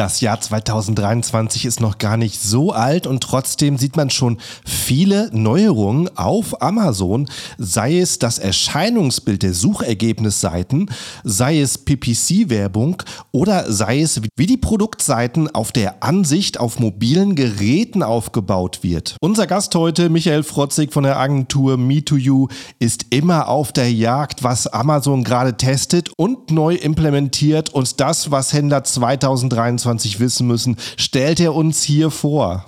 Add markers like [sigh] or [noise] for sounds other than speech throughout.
Das Jahr 2023 ist noch gar nicht so alt und trotzdem sieht man schon viele Neuerungen auf Amazon, sei es das Erscheinungsbild der Suchergebnisseiten, sei es PPC-Werbung oder sei es wie die Produktseiten auf der Ansicht auf mobilen Geräten aufgebaut wird. Unser Gast heute, Michael Frotzig von der Agentur Me2You, ist immer auf der Jagd, was Amazon gerade testet und neu implementiert und das, was Händler 2023 2023 wissen müssen, stellt er uns hier vor.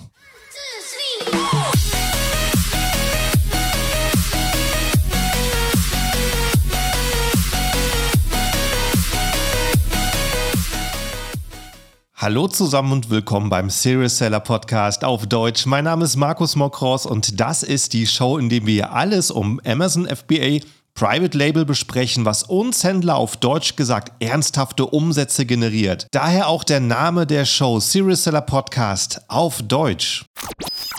Hallo zusammen und willkommen beim Serious Seller Podcast auf Deutsch. Mein Name ist Markus Mokros und das ist die Show, in der wir alles um Amazon FBA Private Label besprechen, was uns Händler auf Deutsch gesagt ernsthafte Umsätze generiert. Daher auch der Name der Show Serious Seller Podcast auf Deutsch.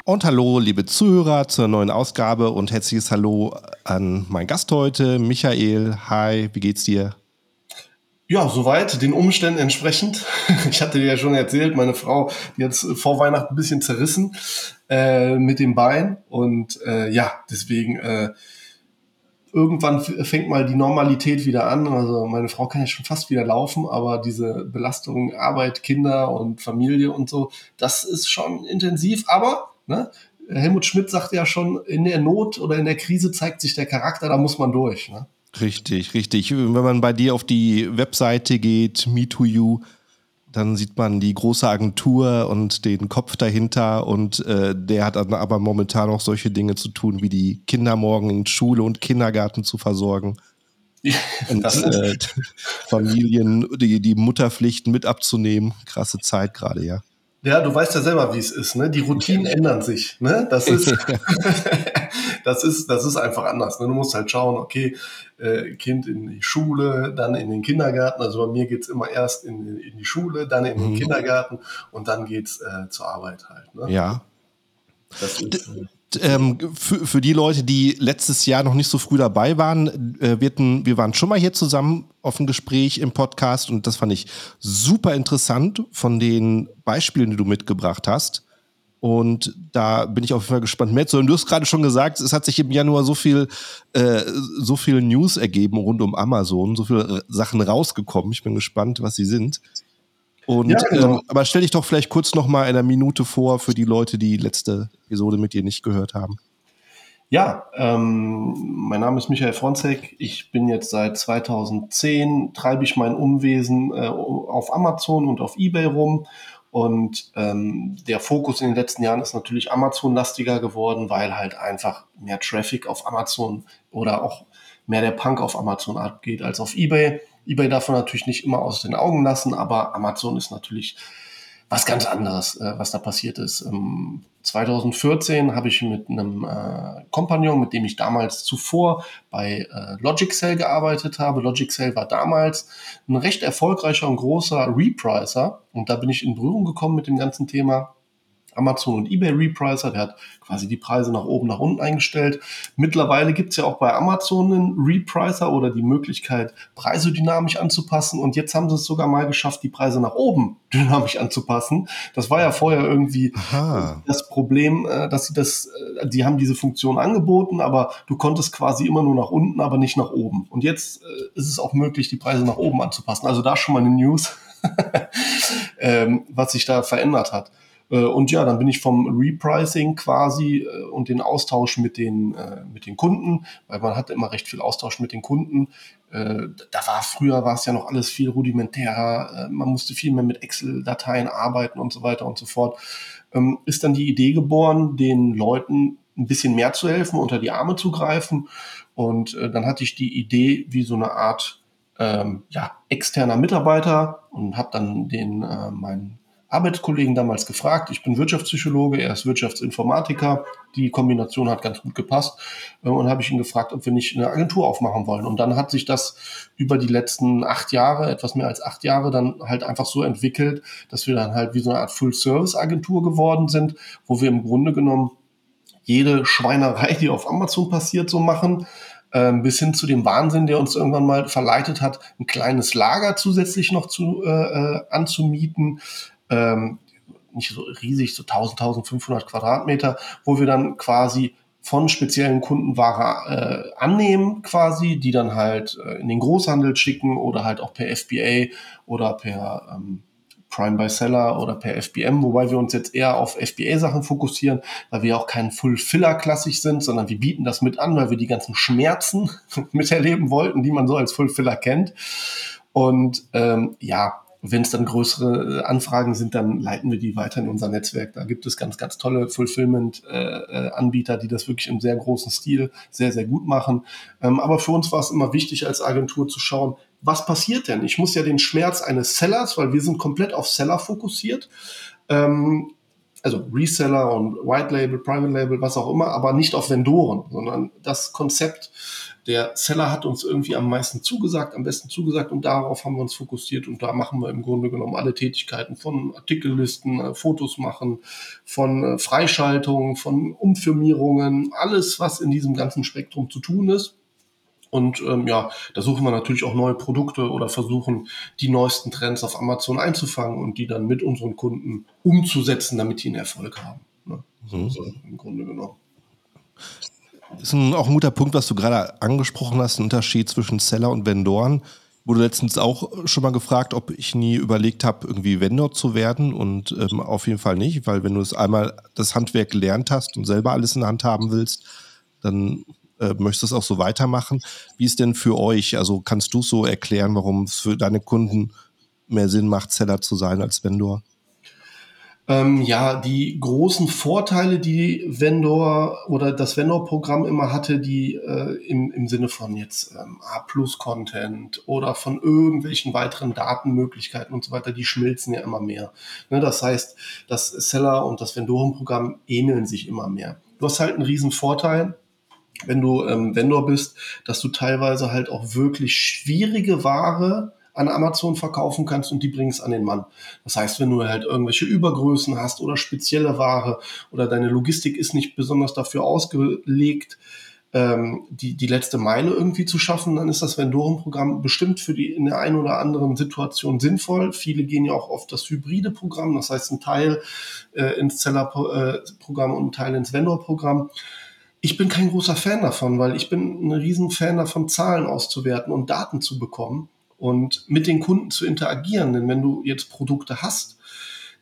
Und hallo, liebe Zuhörer, zur neuen Ausgabe und herzliches Hallo an meinen Gast heute, Michael. Hi, wie geht's dir? Ja, soweit, den Umständen entsprechend. [laughs] Ich hatte dir ja schon erzählt, meine Frau, die hat vor Weihnachten ein bisschen zerrissen äh, mit dem Bein. Und äh, ja, deswegen äh, irgendwann fängt mal die Normalität wieder an. Also meine Frau kann ja schon fast wieder laufen, aber diese Belastung Arbeit, Kinder und Familie und so, das ist schon intensiv. Aber ne, Helmut Schmidt sagt ja schon, in der Not oder in der Krise zeigt sich der Charakter, da muss man durch. Ne? Richtig, richtig. Wenn man bei dir auf die Webseite geht, Me2You, dann sieht man die große Agentur und den Kopf dahinter und äh, der hat dann aber momentan auch solche Dinge zu tun, wie die Kinder morgen in Schule und Kindergarten zu versorgen. Ja, [laughs] und äh, [laughs] Familien, die, die Mutterpflichten mit abzunehmen. Krasse Zeit gerade, ja. Ja, du weißt ja selber, wie es ist. Ne? Die Routinen ändern sich. Ne? Das [laughs] ist, das ist, das ist einfach anders. Ne? Du musst halt schauen, okay, äh, Kind in die Schule, dann in den Kindergarten. Also bei mir geht's immer erst in, in die Schule, dann in den mhm. Kindergarten und dann geht's äh, zur Arbeit halt. Ne? Ja. Das ist, äh, ähm, für, für die Leute, die letztes Jahr noch nicht so früh dabei waren, äh, wir, hatten, wir waren schon mal hier zusammen auf ein Gespräch im Podcast und das fand ich super interessant von den Beispielen, die du mitgebracht hast. Und da bin ich auf jeden Fall gespannt mehr zu hören. Du hast gerade schon gesagt, es hat sich im Januar so viel, äh, so viel News ergeben rund um Amazon, so viele Sachen rausgekommen. Ich bin gespannt, was sie sind. Und, ja, genau. ähm, aber stell dich doch vielleicht kurz noch mal in einer Minute vor für die Leute, die letzte Episode mit dir nicht gehört haben. Ja, ähm, mein Name ist Michael Fronzek. Ich bin jetzt seit 2010, treibe ich mein Umwesen äh, auf Amazon und auf Ebay rum. Und ähm, der Fokus in den letzten Jahren ist natürlich Amazon-lastiger geworden, weil halt einfach mehr Traffic auf Amazon oder auch mehr der Punk auf Amazon abgeht als auf Ebay. eBay darf man natürlich nicht immer aus den Augen lassen, aber Amazon ist natürlich was ganz anderes, äh, was da passiert ist. Ähm, 2014 habe ich mit einem äh, Kompagnon, mit dem ich damals zuvor bei äh, Logic Sale gearbeitet habe. Logic Sale war damals ein recht erfolgreicher und großer Repricer und da bin ich in Berührung gekommen mit dem ganzen Thema Amazon und eBay Repricer, der hat quasi die Preise nach oben, nach unten eingestellt. Mittlerweile gibt es ja auch bei Amazon einen Repricer oder die Möglichkeit, Preise dynamisch anzupassen. Und jetzt haben sie es sogar mal geschafft, die Preise nach oben [laughs] dynamisch anzupassen. Das war ja vorher irgendwie Aha. das Problem, äh, dass sie das, äh, die haben diese Funktion angeboten, aber du konntest quasi immer nur nach unten, aber nicht nach oben. Und jetzt äh, ist es auch möglich, die Preise nach oben anzupassen. Also da schon mal eine News, [laughs] ähm, was sich da verändert hat. Äh, und ja, dann bin ich vom Repricing quasi äh, und den Austausch mit den, äh, mit den Kunden, weil man hatte immer recht viel Austausch mit den Kunden. Da war früher war es ja noch alles viel rudimentärer, man musste viel mehr mit Excel-Dateien arbeiten und so weiter und so fort. Ähm, ist dann die Idee geboren, den Leuten ein bisschen mehr zu helfen, unter die Arme zu greifen. Und dann hatte ich die Idee, wie so eine Art ähm, ja, externer Mitarbeiter und habe dann den äh, meinen Arbeitskollegen damals gefragt. Ich bin Wirtschaftspsychologe, er ist Wirtschaftsinformatiker. Die Kombination hat ganz gut gepasst. Äh, und habe ich ihn gefragt, ob wir nicht eine Agentur aufmachen wollen. Und dann hat sich das über die letzten acht Jahre, etwas mehr als acht Jahre, dann halt einfach so entwickelt, dass wir dann halt wie so eine Art Full-Service-Agentur geworden sind, wo wir im Grunde genommen jede Schweinerei, die auf Amazon passiert, so machen ähm, bis hin zu dem Wahnsinn, der uns irgendwann mal verleitet hat, ein kleines Lager zusätzlich noch zu, äh, äh anzumieten, ähm, nicht so riesig, so 1000, 1500 Quadratmeter, wo wir dann quasi von speziellen Kunden Ware äh, annehmen quasi, die dann halt äh, in den Großhandel schicken oder halt auch per FBA oder per ähm, Prime by Seller oder per FBM, wobei wir uns jetzt eher auf FBA-Sachen fokussieren, weil wir auch kein Full-Filler klassisch sind, sondern wir bieten das mit an, weil wir die ganzen Schmerzen [laughs] miterleben wollten, die man so als Full-Filler kennt. Und ähm, ja, wenn es dann größere äh, Anfragen sind, dann leiten wir die weiter in unser Netzwerk. Da gibt es ganz, ganz tolle Fulfillment-Anbieter, die das wirklich im sehr großen Stil sehr, sehr gut machen. Ähm, aber für uns war es immer wichtig, als Agentur zu schauen, was passiert denn? Ich muss ja den Schmerz eines Sellers, weil wir sind komplett auf Seller fokussiert, ähm, also Reseller und White Label, Private Label, was auch immer, aber nicht auf Vendoren, sondern das Konzept der Seller hat uns irgendwie am meisten zugesagt, am besten zugesagt und darauf haben wir uns fokussiert und da machen wir im Grunde genommen alle Tätigkeiten von Artikellisten, äh, Fotos machen, von äh, Freischaltungen, von Umfirmierungen, alles, was in diesem ganzen Spektrum zu tun ist. Und ähm, ja, da suchen wir natürlich auch neue Produkte oder versuchen, die neuesten Trends auf Amazon einzufangen und die dann mit unseren Kunden umzusetzen, damit die einen Erfolg haben. Ne? Mhm. So, im Grunde genommen ist ein, auch ein guter Punkt, was du gerade angesprochen hast, ein Unterschied zwischen Seller und Vendoren. Wurde letztens auch schon mal gefragt, ob ich nie überlegt habe, irgendwie Vendor zu werden und ähm, auf jeden Fall nicht, weil wenn du es einmal das Handwerk gelernt hast und selber alles in der Hand haben willst, dann äh, möchtest du es auch so weitermachen. Wie ist denn für euch? Also kannst du so erklären, warum es für deine Kunden mehr Sinn macht, Seller zu sein als Vendor? Ähm, ja, die großen Vorteile, die Vendor oder das Vendor-Programm immer hatte, die äh, im, im Sinne von jetzt ähm, A-Plus-Content oder von irgendwelchen weiteren Datenmöglichkeiten und so weiter, die schmilzen ja immer mehr. Ne, das heißt, das Seller und das Vendoren-Programm ähneln sich immer mehr. Du hast halt einen riesen Vorteil, wenn du ähm, Vendor bist, dass du teilweise halt auch wirklich schwierige Ware an Amazon verkaufen kannst und die bringst an den Mann. Das heißt, wenn du halt irgendwelche Übergrößen hast oder spezielle Ware oder deine Logistik ist nicht besonders dafür ausgelegt, ähm, die, die letzte Meile irgendwie zu schaffen, dann ist das Vendoren-Programm bestimmt für die in der einen oder anderen Situation sinnvoll. Viele gehen ja auch auf das hybride Programm, das heißt ein Teil äh, ins Seller-Programm und ein Teil ins Vendor-Programm. Ich bin kein großer Fan davon, weil ich bin ein riesen Fan davon, Zahlen auszuwerten und Daten zu bekommen und mit den Kunden zu interagieren. Denn wenn du jetzt Produkte hast,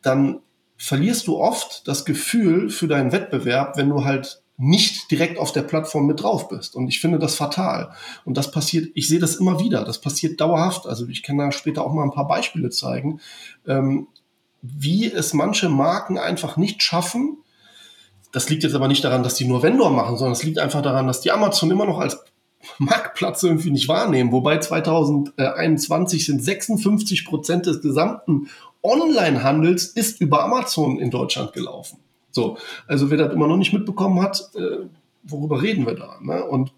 dann verlierst du oft das Gefühl für deinen Wettbewerb, wenn du halt nicht direkt auf der Plattform mit drauf bist. Und ich finde das fatal. Und das passiert, ich sehe das immer wieder, das passiert dauerhaft. Also ich kann da später auch mal ein paar Beispiele zeigen, ähm, wie es manche Marken einfach nicht schaffen. Das liegt jetzt aber nicht daran, dass die nur Vendor machen, sondern es liegt einfach daran, dass die Amazon immer noch als [laughs] Marktplatz irgendwie nicht wahrnehmen. Wobei 2021 sind 56 Prozent des gesamten Onlinehandels ist über Amazon in Deutschland gelaufen. So, also wer das immer noch nicht mitbekommen hat, äh, worüber reden wir da? Ne? Und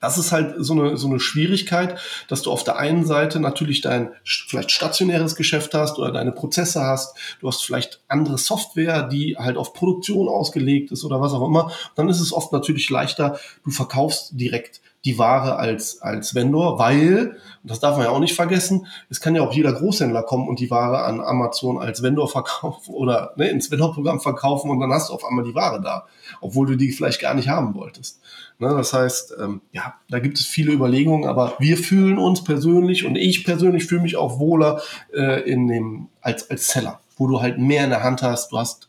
das ist halt so eine, so eine Schwierigkeit, dass du auf der einen Seite natürlich dein vielleicht stationäres Geschäft hast oder deine Prozesse hast. Du hast vielleicht andere Software, die halt auf Produktion ausgelegt ist oder was auch immer. Dann ist es oft natürlich leichter, du verkaufst direkt die Ware als, als Vendor, weil, und das darf man ja auch nicht vergessen, es kann ja auch jeder Großhändler kommen und die Ware an Amazon als Vendor verkaufen [laughs] oder ne, ins Vendor-Programm verkaufen und dann hast du auf einmal die Ware da, obwohl du die vielleicht gar nicht haben wolltest. Ne, das heißt, ähm, ja, da gibt es viele Überlegungen, aber wir fühlen uns persönlich und ich persönlich fühle mich auch wohler äh, in dem, als, als Seller, wo du halt mehr in der Hand hast. Du hast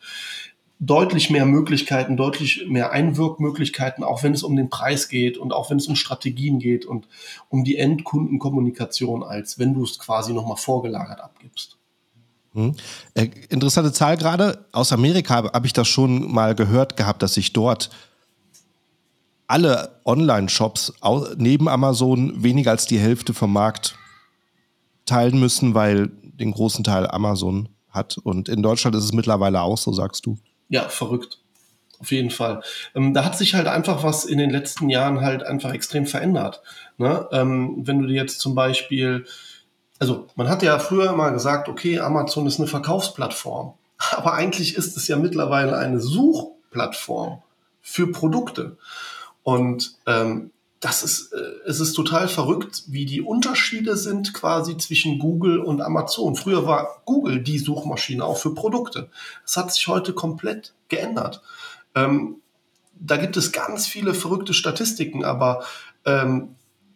deutlich mehr Möglichkeiten, deutlich mehr Einwirkmöglichkeiten, auch wenn es um den Preis geht und auch wenn es um Strategien geht und um die Endkundenkommunikation, als wenn du es quasi nochmal vorgelagert abgibst. Hm. Äh, interessante Zahl gerade. Aus Amerika habe ich das schon mal gehört gehabt, dass sich dort alle Online-Shops neben Amazon weniger als die Hälfte vom Markt teilen müssen, weil den großen Teil Amazon hat. Und in Deutschland ist es mittlerweile auch so, sagst du. Ja, verrückt. Auf jeden Fall. Ähm, da hat sich halt einfach was in den letzten Jahren halt einfach extrem verändert. Ne? Ähm, wenn du dir jetzt zum Beispiel, also man hat ja früher mal gesagt, okay, Amazon ist eine Verkaufsplattform. [laughs] Aber eigentlich ist es ja mittlerweile eine Suchplattform für Produkte. Und ähm, das ist, äh, es ist total verrückt, wie die Unterschiede sind quasi zwischen Google und Amazon. Früher war Google die Suchmaschine auch für Produkte. Das hat sich heute komplett geändert. Ähm, da gibt es ganz viele verrückte Statistiken, aber ähm,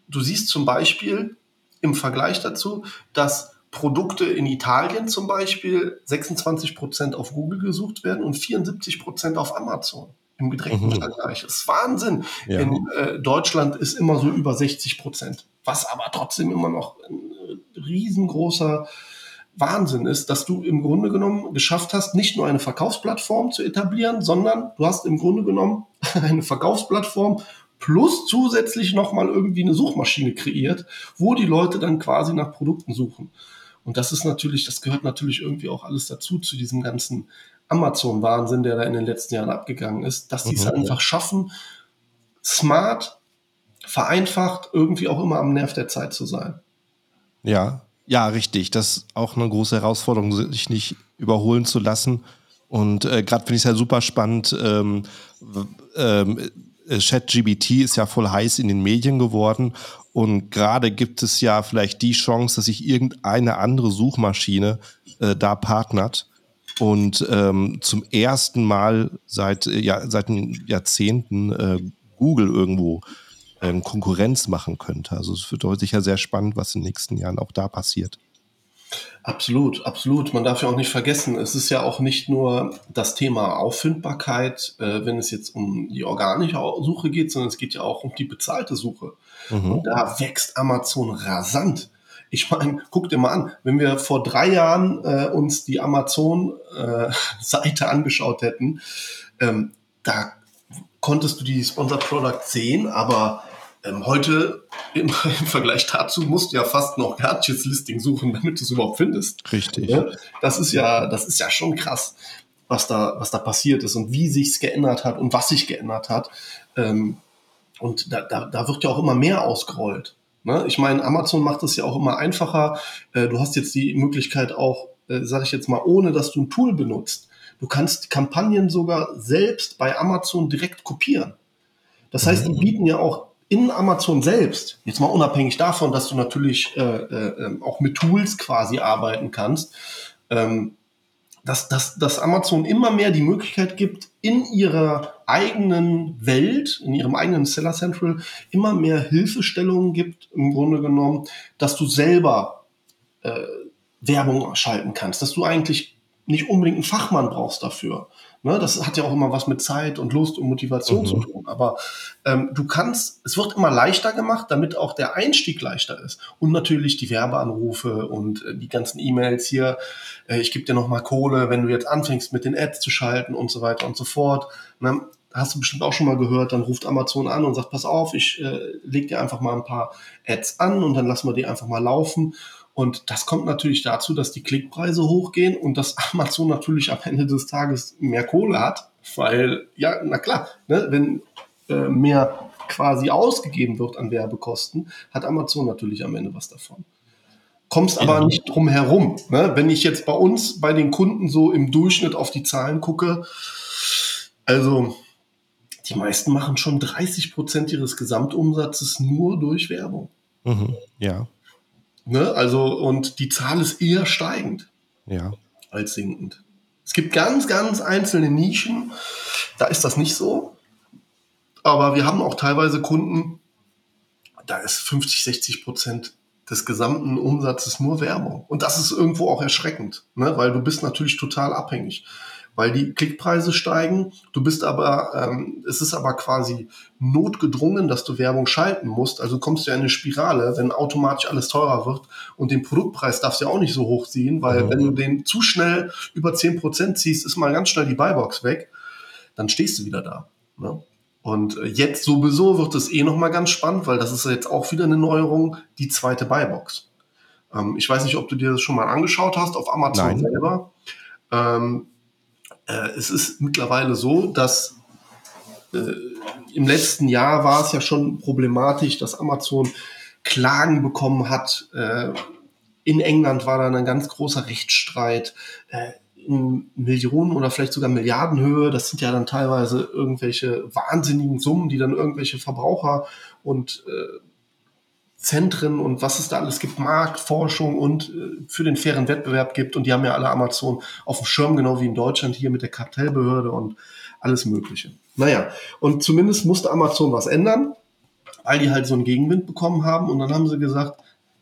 du siehst zum Beispiel im Vergleich dazu, dass Produkte in Italien zum Beispiel 26 Prozent auf Google gesucht werden und 74 Prozent auf Amazon im gedrängten mhm. Vergleich. Das ist Wahnsinn. Ja. In äh, Deutschland ist immer so über 60 Prozent, was aber trotzdem immer noch ein äh, riesengroßer Wahnsinn ist, dass du im Grunde genommen geschafft hast, nicht nur eine Verkaufsplattform zu etablieren, sondern du hast im Grunde genommen [laughs] eine Verkaufsplattform plus zusätzlich nochmal irgendwie eine Suchmaschine kreiert, wo die Leute dann quasi nach Produkten suchen. Und das ist natürlich, das gehört natürlich irgendwie auch alles dazu, zu diesem ganzen Amazon-Wahnsinn, der da in den letzten Jahren abgegangen ist, dass die es mhm. einfach schaffen, smart, vereinfacht, irgendwie auch immer am Nerv der Zeit zu sein. Ja, ja, richtig. Das ist auch eine große Herausforderung, sich nicht überholen zu lassen. Und äh, gerade finde ich es ja super spannend. Ähm, ähm, äh, ChatGBT ist ja voll heiß in den Medien geworden. Und gerade gibt es ja vielleicht die Chance, dass sich irgendeine andere Suchmaschine äh, da partnert und ähm, zum ersten Mal seit, äh, ja, seit Jahrzehnten äh, Google irgendwo ähm, Konkurrenz machen könnte. Also es wird heute sicher sehr spannend, was in den nächsten Jahren auch da passiert. Absolut, absolut. Man darf ja auch nicht vergessen, es ist ja auch nicht nur das Thema Auffindbarkeit, äh, wenn es jetzt um die organische Suche geht, sondern es geht ja auch um die bezahlte Suche. Mhm. Und da wächst Amazon rasant. Ich meine, guck dir mal an, wenn wir vor drei Jahren äh, uns die Amazon-Seite äh, [laughs] angeschaut hätten, ähm, da konntest du die Sponsor Product sehen, aber ähm, heute im, [laughs] im, Vergleich dazu musst du ja fast noch Gadgets Listing suchen, damit du es überhaupt findest. Richtig. Ja? Das ist ja, das ist ja schon krass, was da, was da passiert ist und wie sich's geändert hat und was sich geändert hat. Ähm, und da, da, da wird ja auch immer mehr ausgerollt. Ne? Ich meine, Amazon macht es ja auch immer einfacher. Äh, du hast jetzt die Möglichkeit auch, äh, sage ich jetzt mal, ohne dass du ein Tool benutzt. Du kannst Kampagnen sogar selbst bei Amazon direkt kopieren. Das heißt, die mhm. bieten ja auch in Amazon selbst, jetzt mal unabhängig davon, dass du natürlich äh, äh, ähm, auch mit Tools quasi arbeiten kannst, ähm, dass, dass, dass Amazon immer mehr die Möglichkeit gibt, in ihrer eigenen Welt, in ihrem eigenen Seller Central, immer mehr Hilfestellungen gibt, im Grunde genommen, dass du selber äh, Werbung schalten kannst, dass du eigentlich nicht unbedingt einen Fachmann brauchst dafür. Ne, das hat ja auch immer was mit Zeit und Lust und Motivation mhm. zu tun. Aber ähm, du kannst, es wird immer leichter gemacht, damit auch der Einstieg leichter ist. Und natürlich die Werbeanrufe und äh, die ganzen E-Mails hier. Äh, ich gebe dir nochmal Kohle, wenn du jetzt anfängst mit den Ads zu schalten und so weiter und so fort. Ne, hast du bestimmt auch schon mal gehört, dann ruft Amazon an und sagt, pass auf, ich äh, leg dir einfach mal ein paar Ads an und dann lassen wir die einfach mal laufen. Und das kommt natürlich dazu, dass die Klickpreise hochgehen und dass [laughs] Amazon natürlich am Ende des Tages mehr Kohle hat, weil, ja, na klar, ne, wenn äh, mehr quasi ausgegeben wird an Werbekosten, hat Amazon natürlich am Ende was davon. Kommst aber ja. nicht drum herum. Ne? Wenn ich jetzt bei uns, bei den Kunden so im Durchschnitt auf die Zahlen gucke, also die meisten machen schon 30 Prozent ihres Gesamtumsatzes nur durch Werbung. Mhm, ja. Ne? Also, und die Zahl ist eher steigend ja. als sinkend. Es gibt ganz, ganz einzelne Nischen, da ist das nicht so. Aber wir haben auch teilweise Kunden, da ist 50, 60 Prozent des gesamten Umsatzes nur Werbung. Und das ist irgendwo auch erschreckend, ne? weil du bist natürlich total abhängig weil die Klickpreise steigen. Du bist aber, ähm, es ist aber quasi notgedrungen, dass du Werbung schalten musst. Also kommst du ja in eine Spirale, wenn automatisch alles teurer wird und den Produktpreis darfst du ja auch nicht so hoch ziehen, weil mhm. wenn du den zu schnell über 10% ziehst, ist mal ganz schnell die Buybox weg, dann stehst du wieder da. Ne? Und jetzt sowieso wird es eh nochmal ganz spannend, weil das ist jetzt auch wieder eine Neuerung, die zweite Buybox. Ähm, ich weiß nicht, ob du dir das schon mal angeschaut hast auf Amazon Nein. selber. Ähm, äh, es ist mittlerweile so, dass äh, im letzten Jahr war es ja schon problematisch, dass Amazon Klagen bekommen hat. Äh, in England war dann ein ganz großer Rechtsstreit. Äh, in Millionen oder vielleicht sogar Milliardenhöhe. Das sind ja dann teilweise irgendwelche wahnsinnigen Summen, die dann irgendwelche Verbraucher und äh, Zentren und was es da alles gibt, Marktforschung und äh, für den fairen Wettbewerb gibt. Und die haben ja alle Amazon auf dem Schirm, genau wie in Deutschland hier mit der Kartellbehörde und alles Mögliche. Naja, und zumindest musste Amazon was ändern, weil die halt so einen Gegenwind bekommen haben. Und dann haben sie gesagt,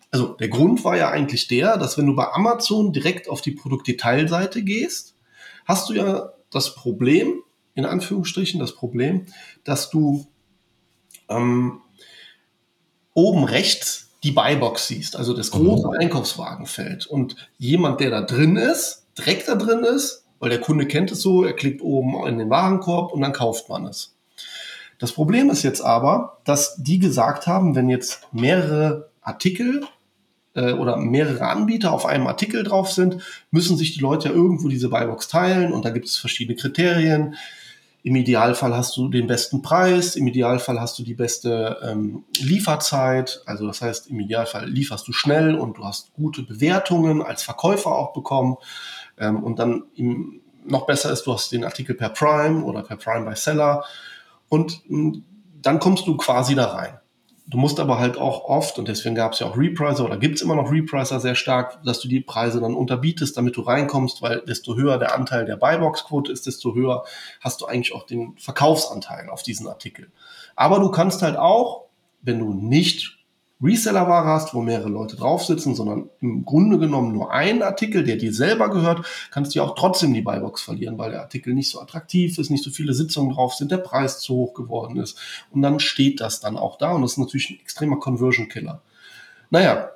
also der Grund war ja eigentlich der, dass wenn du bei Amazon direkt auf die Produktdetailseite gehst, hast du ja das Problem, in Anführungsstrichen das Problem, dass du ähm, oben rechts die Buybox siehst, also das große mhm. Einkaufswagenfeld. Und jemand, der da drin ist, direkt da drin ist, weil der Kunde kennt es so, er klickt oben in den Warenkorb und dann kauft man es. Das Problem ist jetzt aber, dass die gesagt haben, wenn jetzt mehrere Artikel äh, oder mehrere Anbieter auf einem Artikel drauf sind, müssen sich die Leute ja irgendwo diese Buybox teilen und da gibt es verschiedene Kriterien. Im Idealfall hast du den besten Preis, im Idealfall hast du die beste ähm, Lieferzeit. Also das heißt, im Idealfall lieferst du schnell und du hast gute Bewertungen als Verkäufer auch bekommen. Ähm, und dann im, noch besser ist, du hast den Artikel per Prime oder per Prime by Seller. Und mh, hm, dann kommst du quasi da rein. Du musst aber halt auch oft, und deswegen gab es ja auch Repricer oder gibt es immer noch Repricer sehr stark, dass du die Preise dann unterbietest, damit du reinkommst, weil desto höher der Anteil der Buybox-Quote ist, desto höher hast du eigentlich auch den Verkaufsanteil auf diesen Artikel. Aber du kannst halt auch, wenn du nicht Reseller-Ware hast, wo mehrere Leute drauf sitzen, sondern im Grunde genommen nur ein Artikel, der dir selber gehört, kannst du ja auch trotzdem die Buybox verlieren, weil der Artikel nicht so attraktiv ist, nicht so viele Sitzungen drauf sind, der Preis zu hoch geworden ist. Und dann steht das dann auch da und das ist natürlich ein extremer Conversion-Killer. Naja,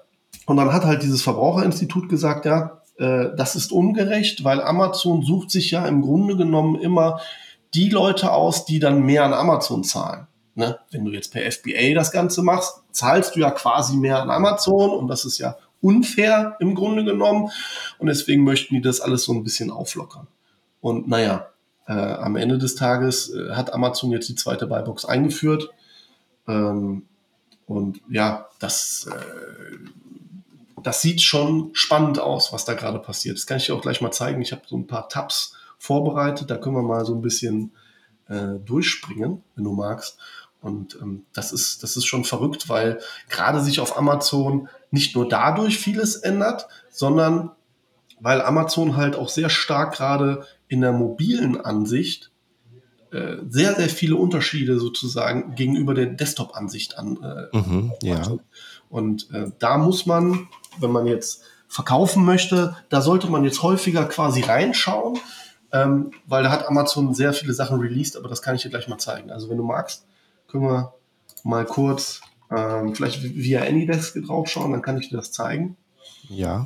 und dann hat halt dieses Verbraucherinstitut gesagt, ja, äh, das ist ungerecht, weil Amazon sucht sich ja im Grunde genommen immer die Leute aus, die dann mehr an Amazon zahlen. Ne? Wenn du jetzt per FBA das Ganze machst, zahlst du ja quasi mehr an Amazon und das ist ja unfair im Grunde genommen. Und deswegen möchten die das alles so ein bisschen auflockern. Und naja, äh, am Ende des Tages äh, hat Amazon jetzt die zweite Buybox eingeführt. Ähm, und ja, das, äh, das sieht schon spannend aus, was da gerade passiert. Das kann ich dir auch gleich mal zeigen. Ich habe so ein paar Tabs vorbereitet. Da können wir mal so ein bisschen äh, durchspringen, wenn du magst. Und ähm, das, ist, das ist schon verrückt, weil gerade sich auf Amazon nicht nur dadurch vieles ändert, sondern weil Amazon halt auch sehr stark gerade in der mobilen Ansicht äh, sehr, sehr viele Unterschiede sozusagen gegenüber der Desktop-Ansicht an. Äh, mhm, ja. Und äh, da muss man, wenn man jetzt verkaufen möchte, da sollte man jetzt häufiger quasi reinschauen, ähm, weil da hat Amazon sehr viele Sachen released, aber das kann ich dir gleich mal zeigen. Also wenn du magst, können wir mal kurz ähm, vielleicht via AnyDesk draufschauen, dann kann ich dir das zeigen. Ja.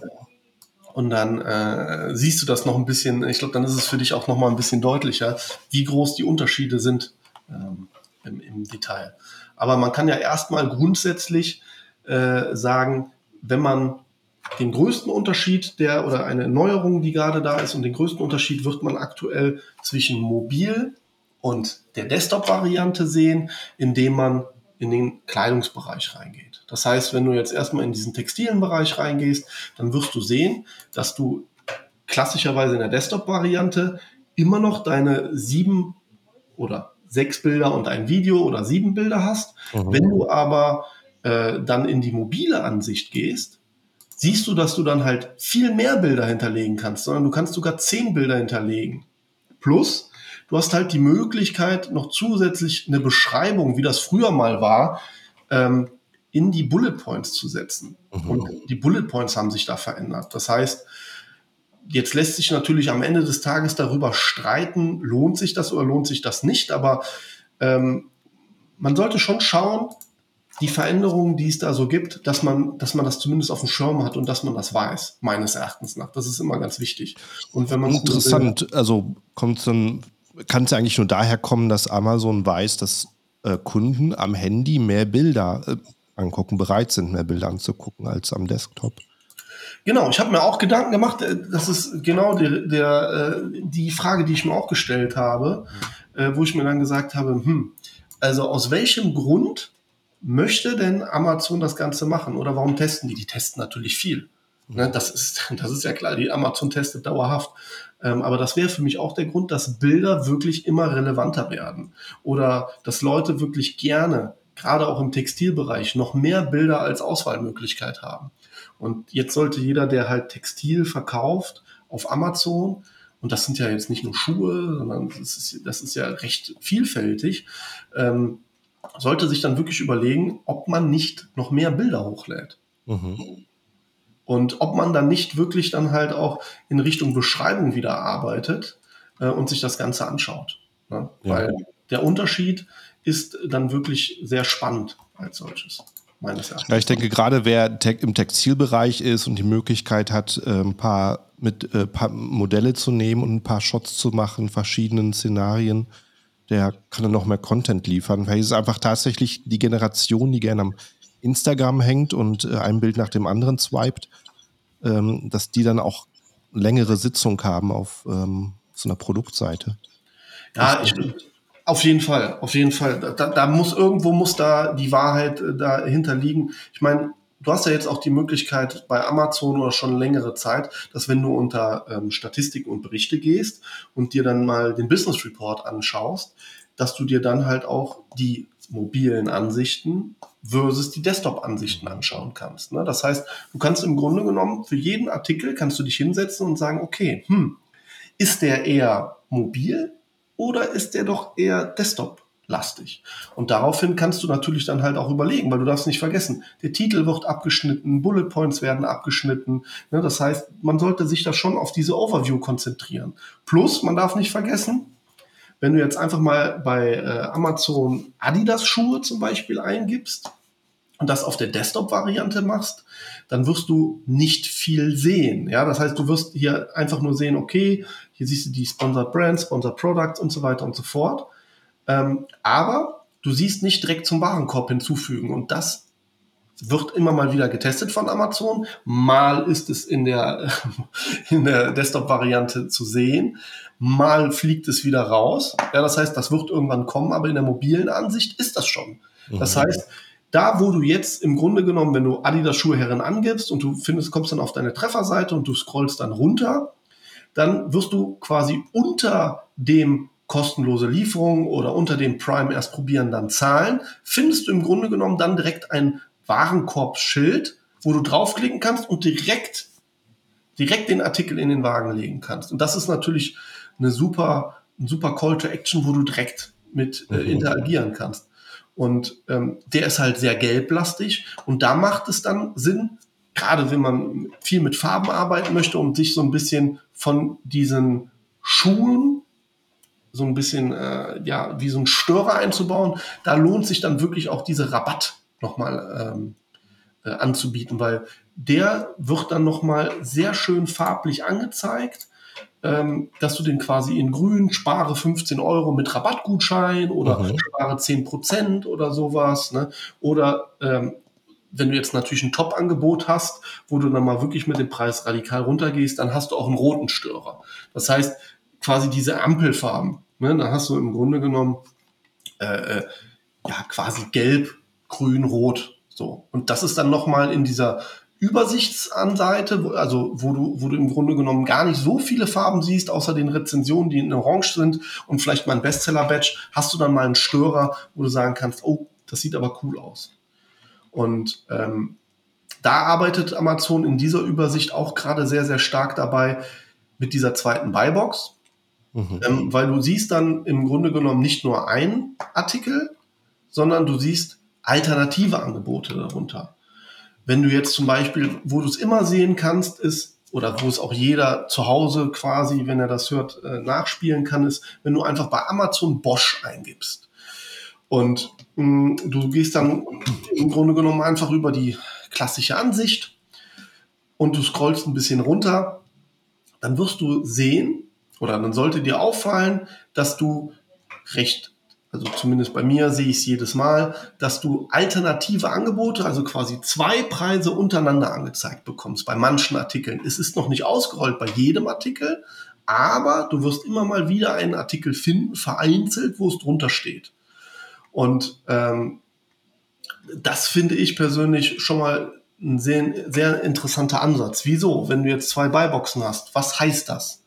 Und dann äh, siehst du das noch ein bisschen, ich glaube, dann ist es für dich auch noch mal ein bisschen deutlicher, wie groß die Unterschiede sind ähm, im, im, Detail. Aber man kann ja erstmal grundsätzlich äh, sagen, wenn man den größten Unterschied der oder eine Neuerung, die gerade da ist, und den größten Unterschied wird man aktuell zwischen mobil und der Desktop-Variante sehen, indem man in den Kleidungsbereich reingeht. Das heißt, wenn du jetzt erstmal in diesen textilen Bereich reingehst, dann wirst du sehen, dass du klassischerweise in der Desktop-Variante immer noch deine sieben oder sechs Bilder und ein Video oder sieben Bilder hast. Mhm. Wenn du aber äh, dann in die mobile Ansicht gehst, siehst du, dass du dann halt viel mehr Bilder hinterlegen kannst, sondern du kannst sogar zehn Bilder hinterlegen. Plus, Du hast halt die Möglichkeit, noch zusätzlich eine Beschreibung, wie das früher mal war, ähm, in die Bullet Points zu setzen. Mhm. Und die Bullet Points haben sich da verändert. Das heißt, jetzt lässt sich natürlich am Ende des Tages darüber streiten, lohnt sich das oder lohnt sich das nicht, aber ähm, man sollte schon schauen, die Veränderungen, die es da so gibt, dass man, dass man das zumindest auf dem Schirm hat und dass man das weiß, meines Erachtens nach. Das ist immer ganz wichtig. Und wenn man interessant, also kommt es dann kann es eigentlich nur daher kommen, dass Amazon weiß, dass äh, Kunden am Handy mehr Bilder äh, angucken, bereit sind, mehr Bilder anzugucken als am Desktop. Genau, ich habe mir auch Gedanken gemacht, äh, das ist genau die, der, äh, die Frage, die ich mir auch gestellt habe, äh, wo ich mir dann gesagt habe, hm, also aus welchem Grund möchte denn Amazon das Ganze machen oder warum testen die? Die testen natürlich viel. Ne, das, ist, [laughs] das ist ja klar, die Amazon testet dauerhaft. Ähm, aber das wäre für mich auch der Grund, dass Bilder wirklich immer relevanter werden. Oder dass Leute wirklich gerne, gerade auch im Textilbereich, noch mehr Bilder als Auswahlmöglichkeit haben. Und jetzt sollte jeder, der halt Textil verkauft auf Amazon, und das sind ja jetzt nicht nur Schuhe, sondern das ist, das ist ja recht vielfältig, ähm, sollte sich dann wirklich überlegen, ob man nicht noch mehr Bilder hochlädt. Mhm. Und ob man dann nicht wirklich dann halt auch in Richtung Beschreibung wieder arbeitet äh, und sich das Ganze anschaut. Ne? Ja. Weil der Unterschied ist dann wirklich sehr spannend als solches. Meines Erachtens. Ja, ich denke, gerade wer te im Textilbereich ist und die Möglichkeit hat, äh, ein paar, mit, äh, paar Modelle zu nehmen und ein paar Shots zu machen, verschiedenen Szenarien, der kann dann noch mehr Content liefern. Weil es ist einfach tatsächlich die Generation, die gerne am Instagram hängt und äh, ein Bild nach dem anderen swiped, ähm, dass die dann auch längere Sitzungen haben auf ähm, so einer Produktseite. Ja, ich, auf jeden Fall, auf jeden Fall. Da, da muss irgendwo muss da die Wahrheit äh, dahinter liegen. Ich meine, du hast ja jetzt auch die Möglichkeit bei Amazon oder schon längere Zeit, dass wenn du unter ähm, Statistiken und Berichte gehst und dir dann mal den Business Report anschaust, dass du dir dann halt auch die mobilen Ansichten versus die Desktop-Ansichten anschauen kannst. Ne? Das heißt, du kannst im Grunde genommen für jeden Artikel kannst du dich hinsetzen und sagen, okay, hm, ist der eher mobil oder ist der doch eher Desktop-lastig? Und daraufhin kannst du natürlich dann halt auch überlegen, weil du darfst nicht vergessen, der Titel wird abgeschnitten, Bullet Points werden abgeschnitten. Ne? Das heißt, man sollte sich da schon auf diese Overview konzentrieren. Plus, man darf nicht vergessen, wenn du jetzt einfach mal bei äh, Amazon Adidas Schuhe zum Beispiel eingibst und das auf der Desktop-Variante machst, dann wirst du nicht viel sehen. Ja, das heißt, du wirst hier einfach nur sehen, okay, hier siehst du die Sponsored Brands, Sponsored Products und so weiter und so fort. Ähm, aber du siehst nicht direkt zum Warenkorb hinzufügen und das wird immer mal wieder getestet von Amazon. Mal ist es in der, [laughs] in der Desktop-Variante zu sehen mal fliegt es wieder raus. Ja, das heißt, das wird irgendwann kommen, aber in der mobilen Ansicht ist das schon. Das mhm. heißt, da, wo du jetzt im Grunde genommen, wenn du Adidas Schuhe herin angibst und du findest, kommst dann auf deine Trefferseite und du scrollst dann runter, dann wirst du quasi unter dem kostenlose Lieferung oder unter dem Prime erst probieren, dann zahlen, findest du im Grunde genommen dann direkt ein Warenkorbsschild, wo du draufklicken kannst und direkt, direkt den Artikel in den Wagen legen kannst. Und das ist natürlich eine super, ein super Call to Action, wo du direkt mit äh, mhm. interagieren kannst. Und ähm, der ist halt sehr gelblastig und da macht es dann Sinn, gerade wenn man viel mit Farben arbeiten möchte und sich so ein bisschen von diesen Schuhen so ein bisschen äh, ja wie so ein Störer einzubauen, da lohnt sich dann wirklich auch diese Rabatt nochmal ähm, äh, anzubieten, weil der wird dann nochmal sehr schön farblich angezeigt ähm, dass du den quasi in grün spare 15 Euro mit Rabattgutschein oder mhm. spare 10 Prozent oder sowas. Ne? Oder ähm, wenn du jetzt natürlich ein Top-Angebot hast, wo du dann mal wirklich mit dem Preis radikal runtergehst, dann hast du auch einen roten Störer. Das heißt, quasi diese Ampelfarben. Ne? Da hast du im Grunde genommen äh, äh, ja quasi gelb, grün, rot. So. Und das ist dann nochmal in dieser Übersichtsanseite, also wo du, wo du im Grunde genommen gar nicht so viele Farben siehst, außer den Rezensionen, die in Orange sind und vielleicht mal ein Bestseller-Badge, hast du dann mal einen Störer, wo du sagen kannst, oh, das sieht aber cool aus. Und ähm, da arbeitet Amazon in dieser Übersicht auch gerade sehr, sehr stark dabei mit dieser zweiten Buybox, mhm. ähm, weil du siehst dann im Grunde genommen nicht nur einen Artikel, sondern du siehst alternative Angebote darunter. Wenn du jetzt zum Beispiel, wo du es immer sehen kannst, ist, oder wo es auch jeder zu Hause quasi, wenn er das hört, äh, nachspielen kann, ist, wenn du einfach bei Amazon Bosch eingibst. Und mh, mm, du gehst dann im Grunde genommen einfach über die klassische Ansicht und du scrollst ein bisschen runter, dann wirst du sehen, oder dann sollte dir auffallen, dass du recht also zumindest bei mir sehe ich es jedes Mal, dass du alternative Angebote, also quasi zwei Preise untereinander angezeigt bekommst bei manchen Artikeln. Es ist noch nicht ausgerollt bei jedem Artikel, aber du wirst immer mal wieder einen Artikel finden, vereinzelt, wo es drunter steht. Und ähm, das finde ich persönlich schon mal ein sehr, sehr interessanter Ansatz. Wieso? Wenn du jetzt zwei Buyboxen hast, was heißt das?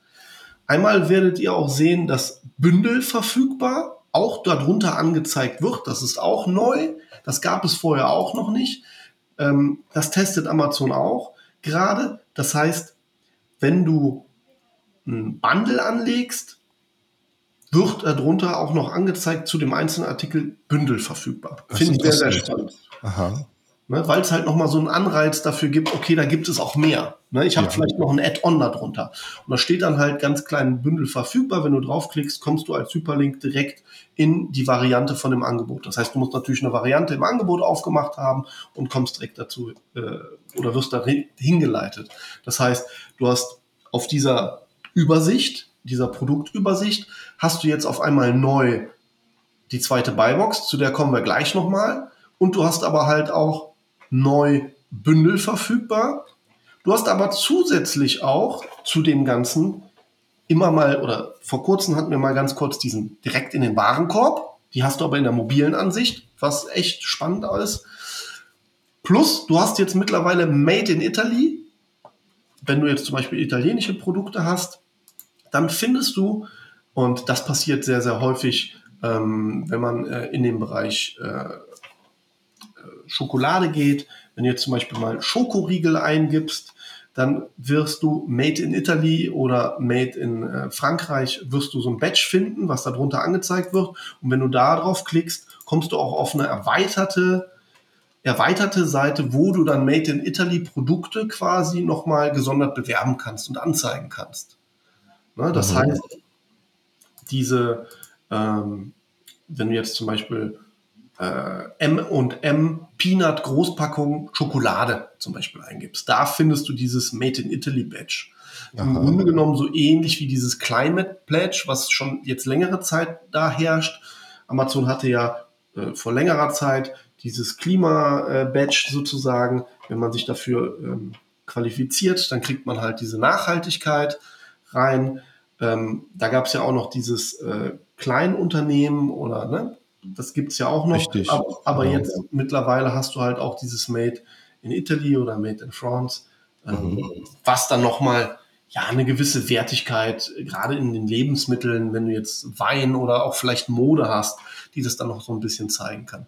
Einmal werdet ihr auch sehen, dass Bündel verfügbar auch darunter angezeigt wird. Das ist auch neu. Das gab es vorher auch noch nicht. Ähm, das testet Amazon auch gerade. Das heißt, wenn du ein Bundle anlegst, wird darunter auch noch angezeigt zu dem einzelnen Artikel Bündel verfügbar. Finde ich sehr, sehr spannend. Aha. Ne, Weil es halt nochmal so einen Anreiz dafür gibt, okay, da gibt es auch mehr. Ne, ich habe ja. vielleicht noch ein Add-on darunter. Und da steht dann halt ganz klein Bündel verfügbar. Wenn du draufklickst, kommst du als Hyperlink direkt in die Variante von dem Angebot. Das heißt, du musst natürlich eine Variante im Angebot aufgemacht haben und kommst direkt dazu äh, oder wirst da hingeleitet. Das heißt, du hast auf dieser Übersicht, dieser Produktübersicht, hast du jetzt auf einmal neu die zweite Buybox, zu der kommen wir gleich nochmal. Und du hast aber halt auch neu Bündel verfügbar. Du hast aber zusätzlich auch zu dem Ganzen immer mal, oder vor kurzem hatten wir mal ganz kurz diesen direkt in den Warenkorb. Die hast du aber in der mobilen Ansicht, was echt spannend ist. Plus, du hast jetzt mittlerweile Made in Italy. Wenn du jetzt zum Beispiel italienische Produkte hast, dann findest du, und das passiert sehr, sehr häufig, ähm, wenn man äh, in den Bereich äh, Schokolade geht, wenn du jetzt zum Beispiel mal Schokoriegel eingibst, dann wirst du Made in Italy oder Made in äh, Frankreich, wirst du so ein Badge finden, was darunter angezeigt wird. Und wenn du da drauf klickst, kommst du auch auf eine erweiterte, erweiterte Seite, wo du dann Made in Italy Produkte quasi nochmal gesondert bewerben kannst und anzeigen kannst. Ne, das mhm. heißt, diese, ähm, wenn du jetzt zum Beispiel M und M Peanut Großpackung Schokolade zum Beispiel eingibst. Da findest du dieses Made in Italy Badge. Aha. Im Grunde genommen so ähnlich wie dieses Climate Pledge, was schon jetzt längere Zeit da herrscht. Amazon hatte ja äh, vor längerer Zeit dieses Klima-Badge sozusagen. Wenn man sich dafür ähm, qualifiziert, dann kriegt man halt diese Nachhaltigkeit rein. Ähm, da gab es ja auch noch dieses äh, Kleinunternehmen oder ne, das gibt es ja auch noch. Richtig. Aber, aber genau. jetzt mittlerweile hast du halt auch dieses Made in Italy oder Made in France, ähm, mhm. was dann nochmal ja, eine gewisse Wertigkeit, gerade in den Lebensmitteln, wenn du jetzt Wein oder auch vielleicht Mode hast, die das dann noch so ein bisschen zeigen kann.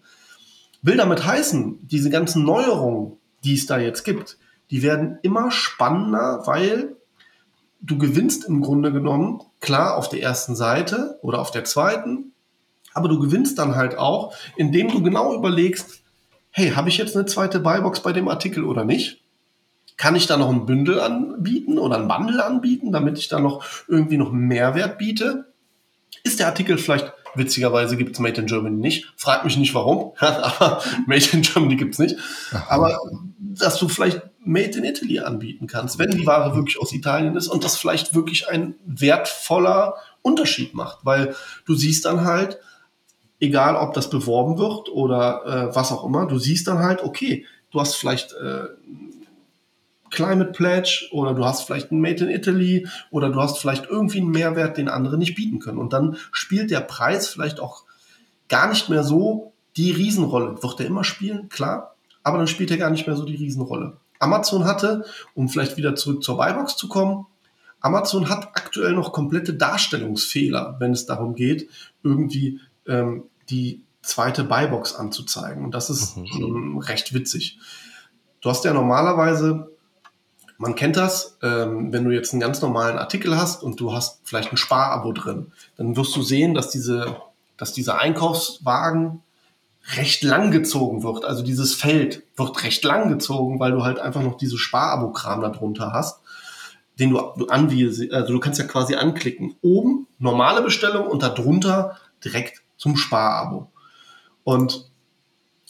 Will damit heißen, diese ganzen Neuerungen, die es da jetzt gibt, die werden immer spannender, weil du gewinnst im Grunde genommen, klar, auf der ersten Seite oder auf der zweiten, aber du gewinnst dann halt auch, indem du genau überlegst, hey, habe ich jetzt eine zweite Buybox bei dem Artikel oder nicht? Kann ich da noch ein Bündel anbieten oder ein Bundle anbieten, damit ich da noch irgendwie noch Mehrwert biete? Ist der Artikel vielleicht, witzigerweise gibt es Made in Germany nicht, frag mich nicht warum, [laughs] aber Made in Germany gibt es nicht. Aber dass du vielleicht Made in Italy anbieten kannst, wenn die Ware wirklich aus Italien ist und das vielleicht wirklich ein wertvoller Unterschied macht, weil du siehst dann halt, egal ob das beworben wird oder äh, was auch immer, du siehst dann halt, okay, du hast vielleicht äh, Climate Pledge oder du hast vielleicht ein Made in Italy oder du hast vielleicht irgendwie einen Mehrwert, den andere nicht bieten können. Und dann spielt der Preis vielleicht auch gar nicht mehr so die Riesenrolle. Wird er immer spielen, klar, aber dann spielt er gar nicht mehr so die Riesenrolle. Amazon hatte, um vielleicht wieder zurück zur Buybox zu kommen, Amazon hat aktuell noch komplette Darstellungsfehler, wenn es darum geht, irgendwie ähm, die zweite Buybox anzuzeigen. Und das ist mhm. ähm, recht witzig. Du hast ja normalerweise, man kennt das, ähm, wenn du jetzt einen ganz normalen Artikel hast und du hast vielleicht ein Sparabo drin, dann wirst du sehen, dass diese, dass dieser Einkaufswagen recht lang gezogen wird. Also dieses Feld wird recht lang gezogen, weil du halt einfach noch diese Sparabo-Kram darunter hast, den du, du anwiesest. Also du kannst ja quasi anklicken. Oben normale Bestellung und darunter direkt zum Sparabo. Und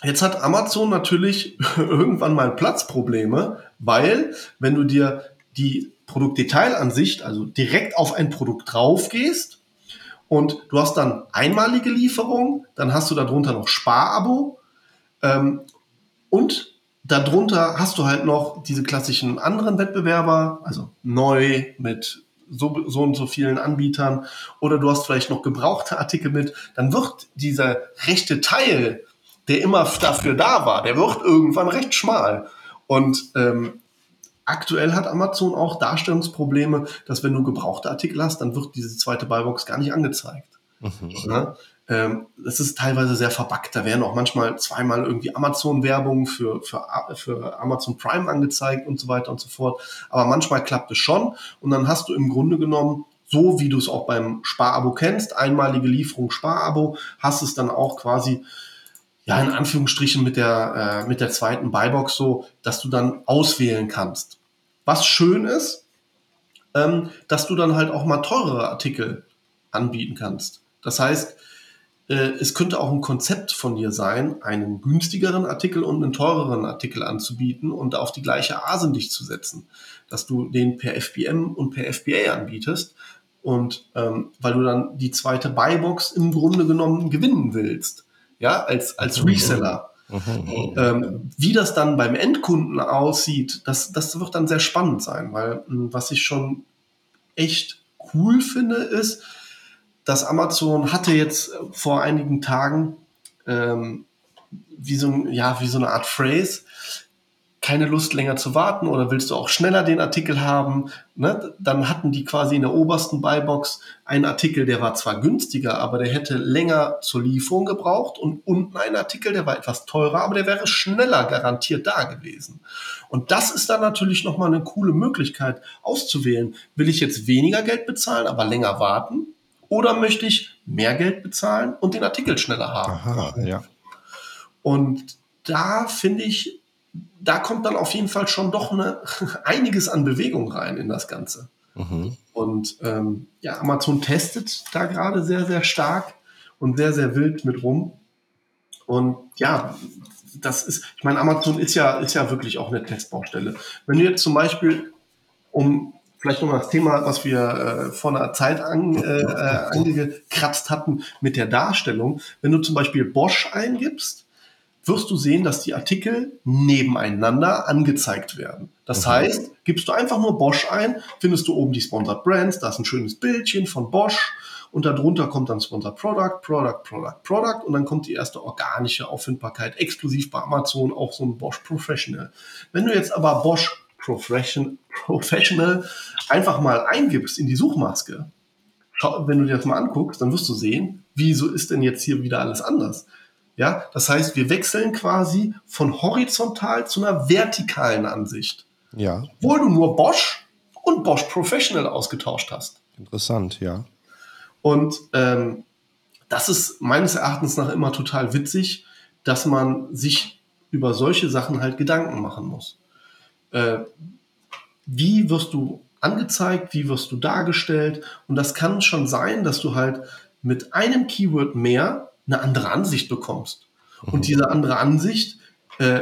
jetzt hat Amazon natürlich [laughs] irgendwann mal Platzprobleme, weil wenn du dir die Produktdetailansicht, also direkt auf ein Produkt drauf gehst und du hast dann einmalige Lieferung, dann hast du darunter noch Sparabo ähm, und darunter hast du halt noch diese klassischen anderen Wettbewerber, also neu mit so, so und so vielen Anbietern oder du hast vielleicht noch gebrauchte Artikel mit, dann wird dieser rechte Teil, der immer dafür da war, der wird irgendwann recht schmal. Und ähm, aktuell hat Amazon auch Darstellungsprobleme, dass wenn du gebrauchte Artikel hast, dann wird diese zweite Buybox gar nicht angezeigt. Mhm. Ja? Ähm, das ist teilweise sehr verbuggt. Da werden auch manchmal zweimal irgendwie Amazon-Werbung für, für, für Amazon Prime angezeigt und so weiter und so fort. Aber manchmal klappt es schon und dann hast du im Grunde genommen so wie du es auch beim Sparabo kennst, einmalige Lieferung Sparabo, hast es dann auch quasi ja in Anführungsstrichen mit der äh, mit der zweiten Buybox so, dass du dann auswählen kannst. Was schön ist, ähm, dass du dann halt auch mal teurere Artikel anbieten kannst. Das heißt, es könnte auch ein Konzept von dir sein, einen günstigeren Artikel und einen teureren Artikel anzubieten und auf die gleiche ASIN dich zu setzen, dass du den per FBM und per FBA anbietest und ähm, weil du dann die zweite Buybox im Grunde genommen gewinnen willst, ja, als, als Reseller. Ähm, wie das dann beim Endkunden aussieht, das, das wird dann sehr spannend sein, weil hm, was ich schon echt cool finde, ist, dass Amazon hatte jetzt vor einigen Tagen ähm, wie so, ja, wie so eine Art Phrase, keine Lust länger zu warten oder willst du auch schneller den Artikel haben, ne? dann hatten die quasi in der obersten Buybox einen Artikel, der war zwar günstiger, aber der hätte länger zur Lieferung gebraucht und unten einen Artikel, der war etwas teurer, aber der wäre schneller garantiert da gewesen. Und das ist dann natürlich nochmal eine coole Möglichkeit auszuwählen. Will ich jetzt weniger Geld bezahlen, aber länger warten? Oder möchte ich mehr Geld bezahlen und den Artikel schneller haben? Aha, ja. Und da finde ich, da kommt dann auf jeden Fall schon doch eine, [laughs] einiges an Bewegung rein in das Ganze. Mhm. Und ähm, ja, Amazon testet da gerade sehr, sehr stark und sehr, sehr wild mit rum. Und ja, das ist, ich meine, Amazon ist ja, ist ja wirklich auch eine Testbaustelle. Wenn du jetzt zum Beispiel, um vielleicht nochmal das Thema, was wir äh, vor einer Zeit an, äh, äh, angekratzt hatten mit der Darstellung, wenn du zum Beispiel Bosch eingibst, wirst du sehen, dass die Artikel nebeneinander angezeigt werden. Das mhm. heißt, gibst du einfach nur Bosch ein, findest du oben die Sponsored Brands, da ist ein schönes Bildchen von Bosch und darunter kommt dann Sponsored Product, Product, Product, Product und dann kommt die erste organische Auffindbarkeit exklusiv bei Amazon, auch so ein Bosch Professional. Wenn du jetzt aber Bosch Profession, Professional einfach mal eingibst in die Suchmaske, wenn du dir das mal anguckst, dann wirst du sehen, wieso ist denn jetzt hier wieder alles anders? Ja, das heißt, wir wechseln quasi von horizontal zu einer vertikalen Ansicht. Ja. Obwohl du nur Bosch und Bosch Professional ausgetauscht hast. Interessant, ja. Und ähm, das ist meines Erachtens nach immer total witzig, dass man sich über solche Sachen halt Gedanken machen muss. Äh, wie wirst du angezeigt, wie wirst du dargestellt? Und das kann schon sein, dass du halt mit einem Keyword mehr eine andere Ansicht bekommst. Mhm. Und diese andere Ansicht, äh,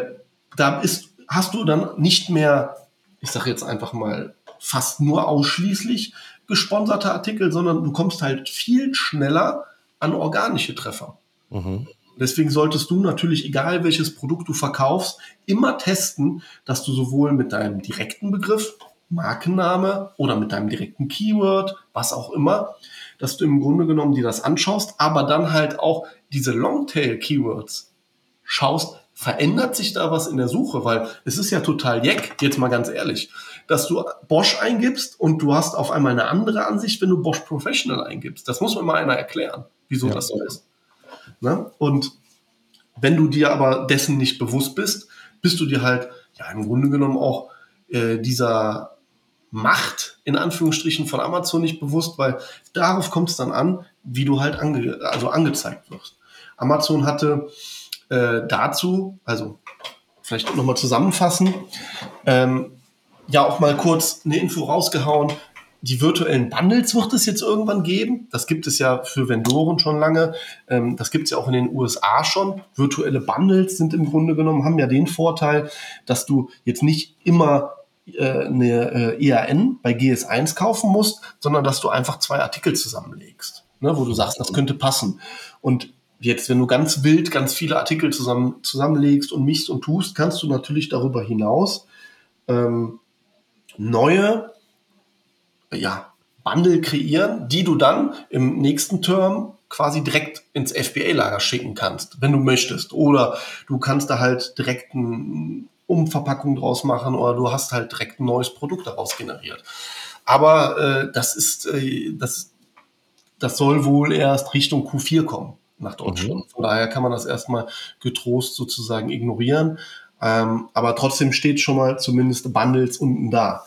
da ist, hast du dann nicht mehr, ich sage jetzt einfach mal, fast nur ausschließlich gesponserte Artikel, sondern du kommst halt viel schneller an organische Treffer. Mhm. Deswegen solltest du natürlich, egal welches Produkt du verkaufst, immer testen, dass du sowohl mit deinem direkten Begriff, Markenname oder mit deinem direkten Keyword, was auch immer, dass du im Grunde genommen dir das anschaust, aber dann halt auch diese Longtail-Keywords schaust, verändert sich da was in der Suche? Weil es ist ja total jeck, jetzt mal ganz ehrlich, dass du Bosch eingibst und du hast auf einmal eine andere Ansicht, wenn du Bosch Professional eingibst. Das muss mir mal einer erklären, wieso ja. das so ist. Ne? Und wenn du dir aber dessen nicht bewusst bist, bist du dir halt ja im Grunde genommen auch äh, dieser Macht in Anführungsstrichen von Amazon nicht bewusst, weil darauf kommt es dann an, wie du halt ange also angezeigt wirst. Amazon hatte äh, dazu, also vielleicht nochmal zusammenfassen, ähm, ja auch mal kurz eine Info rausgehauen. Die virtuellen Bundles wird es jetzt irgendwann geben. Das gibt es ja für Vendoren schon lange. Ähm, das gibt es ja auch in den USA schon. Virtuelle Bundles sind im Grunde genommen, haben ja den Vorteil, dass du jetzt nicht immer äh, eine äh, EAN bei GS1 kaufen musst, sondern dass du einfach zwei Artikel zusammenlegst, ne, wo du sagst, das könnte passen. Und jetzt, wenn du ganz wild ganz viele Artikel zusammen, zusammenlegst und mischst und tust, kannst du natürlich darüber hinaus ähm, neue ja, Bundle kreieren, die du dann im nächsten Term quasi direkt ins FBA-Lager schicken kannst, wenn du möchtest. Oder du kannst da halt direkt ein Umverpackung draus machen oder du hast halt direkt ein neues Produkt daraus generiert. Aber äh, das ist, äh, das, das soll wohl erst Richtung Q4 kommen nach Deutschland. Mhm. Von daher kann man das erstmal getrost sozusagen ignorieren. Ähm, aber trotzdem steht schon mal zumindest Bundles unten da.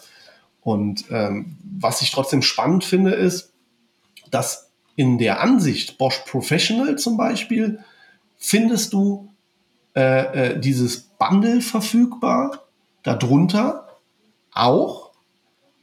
Und ähm, was ich trotzdem spannend finde, ist, dass in der Ansicht Bosch Professional zum Beispiel findest du äh, äh, dieses Bundle verfügbar, darunter auch,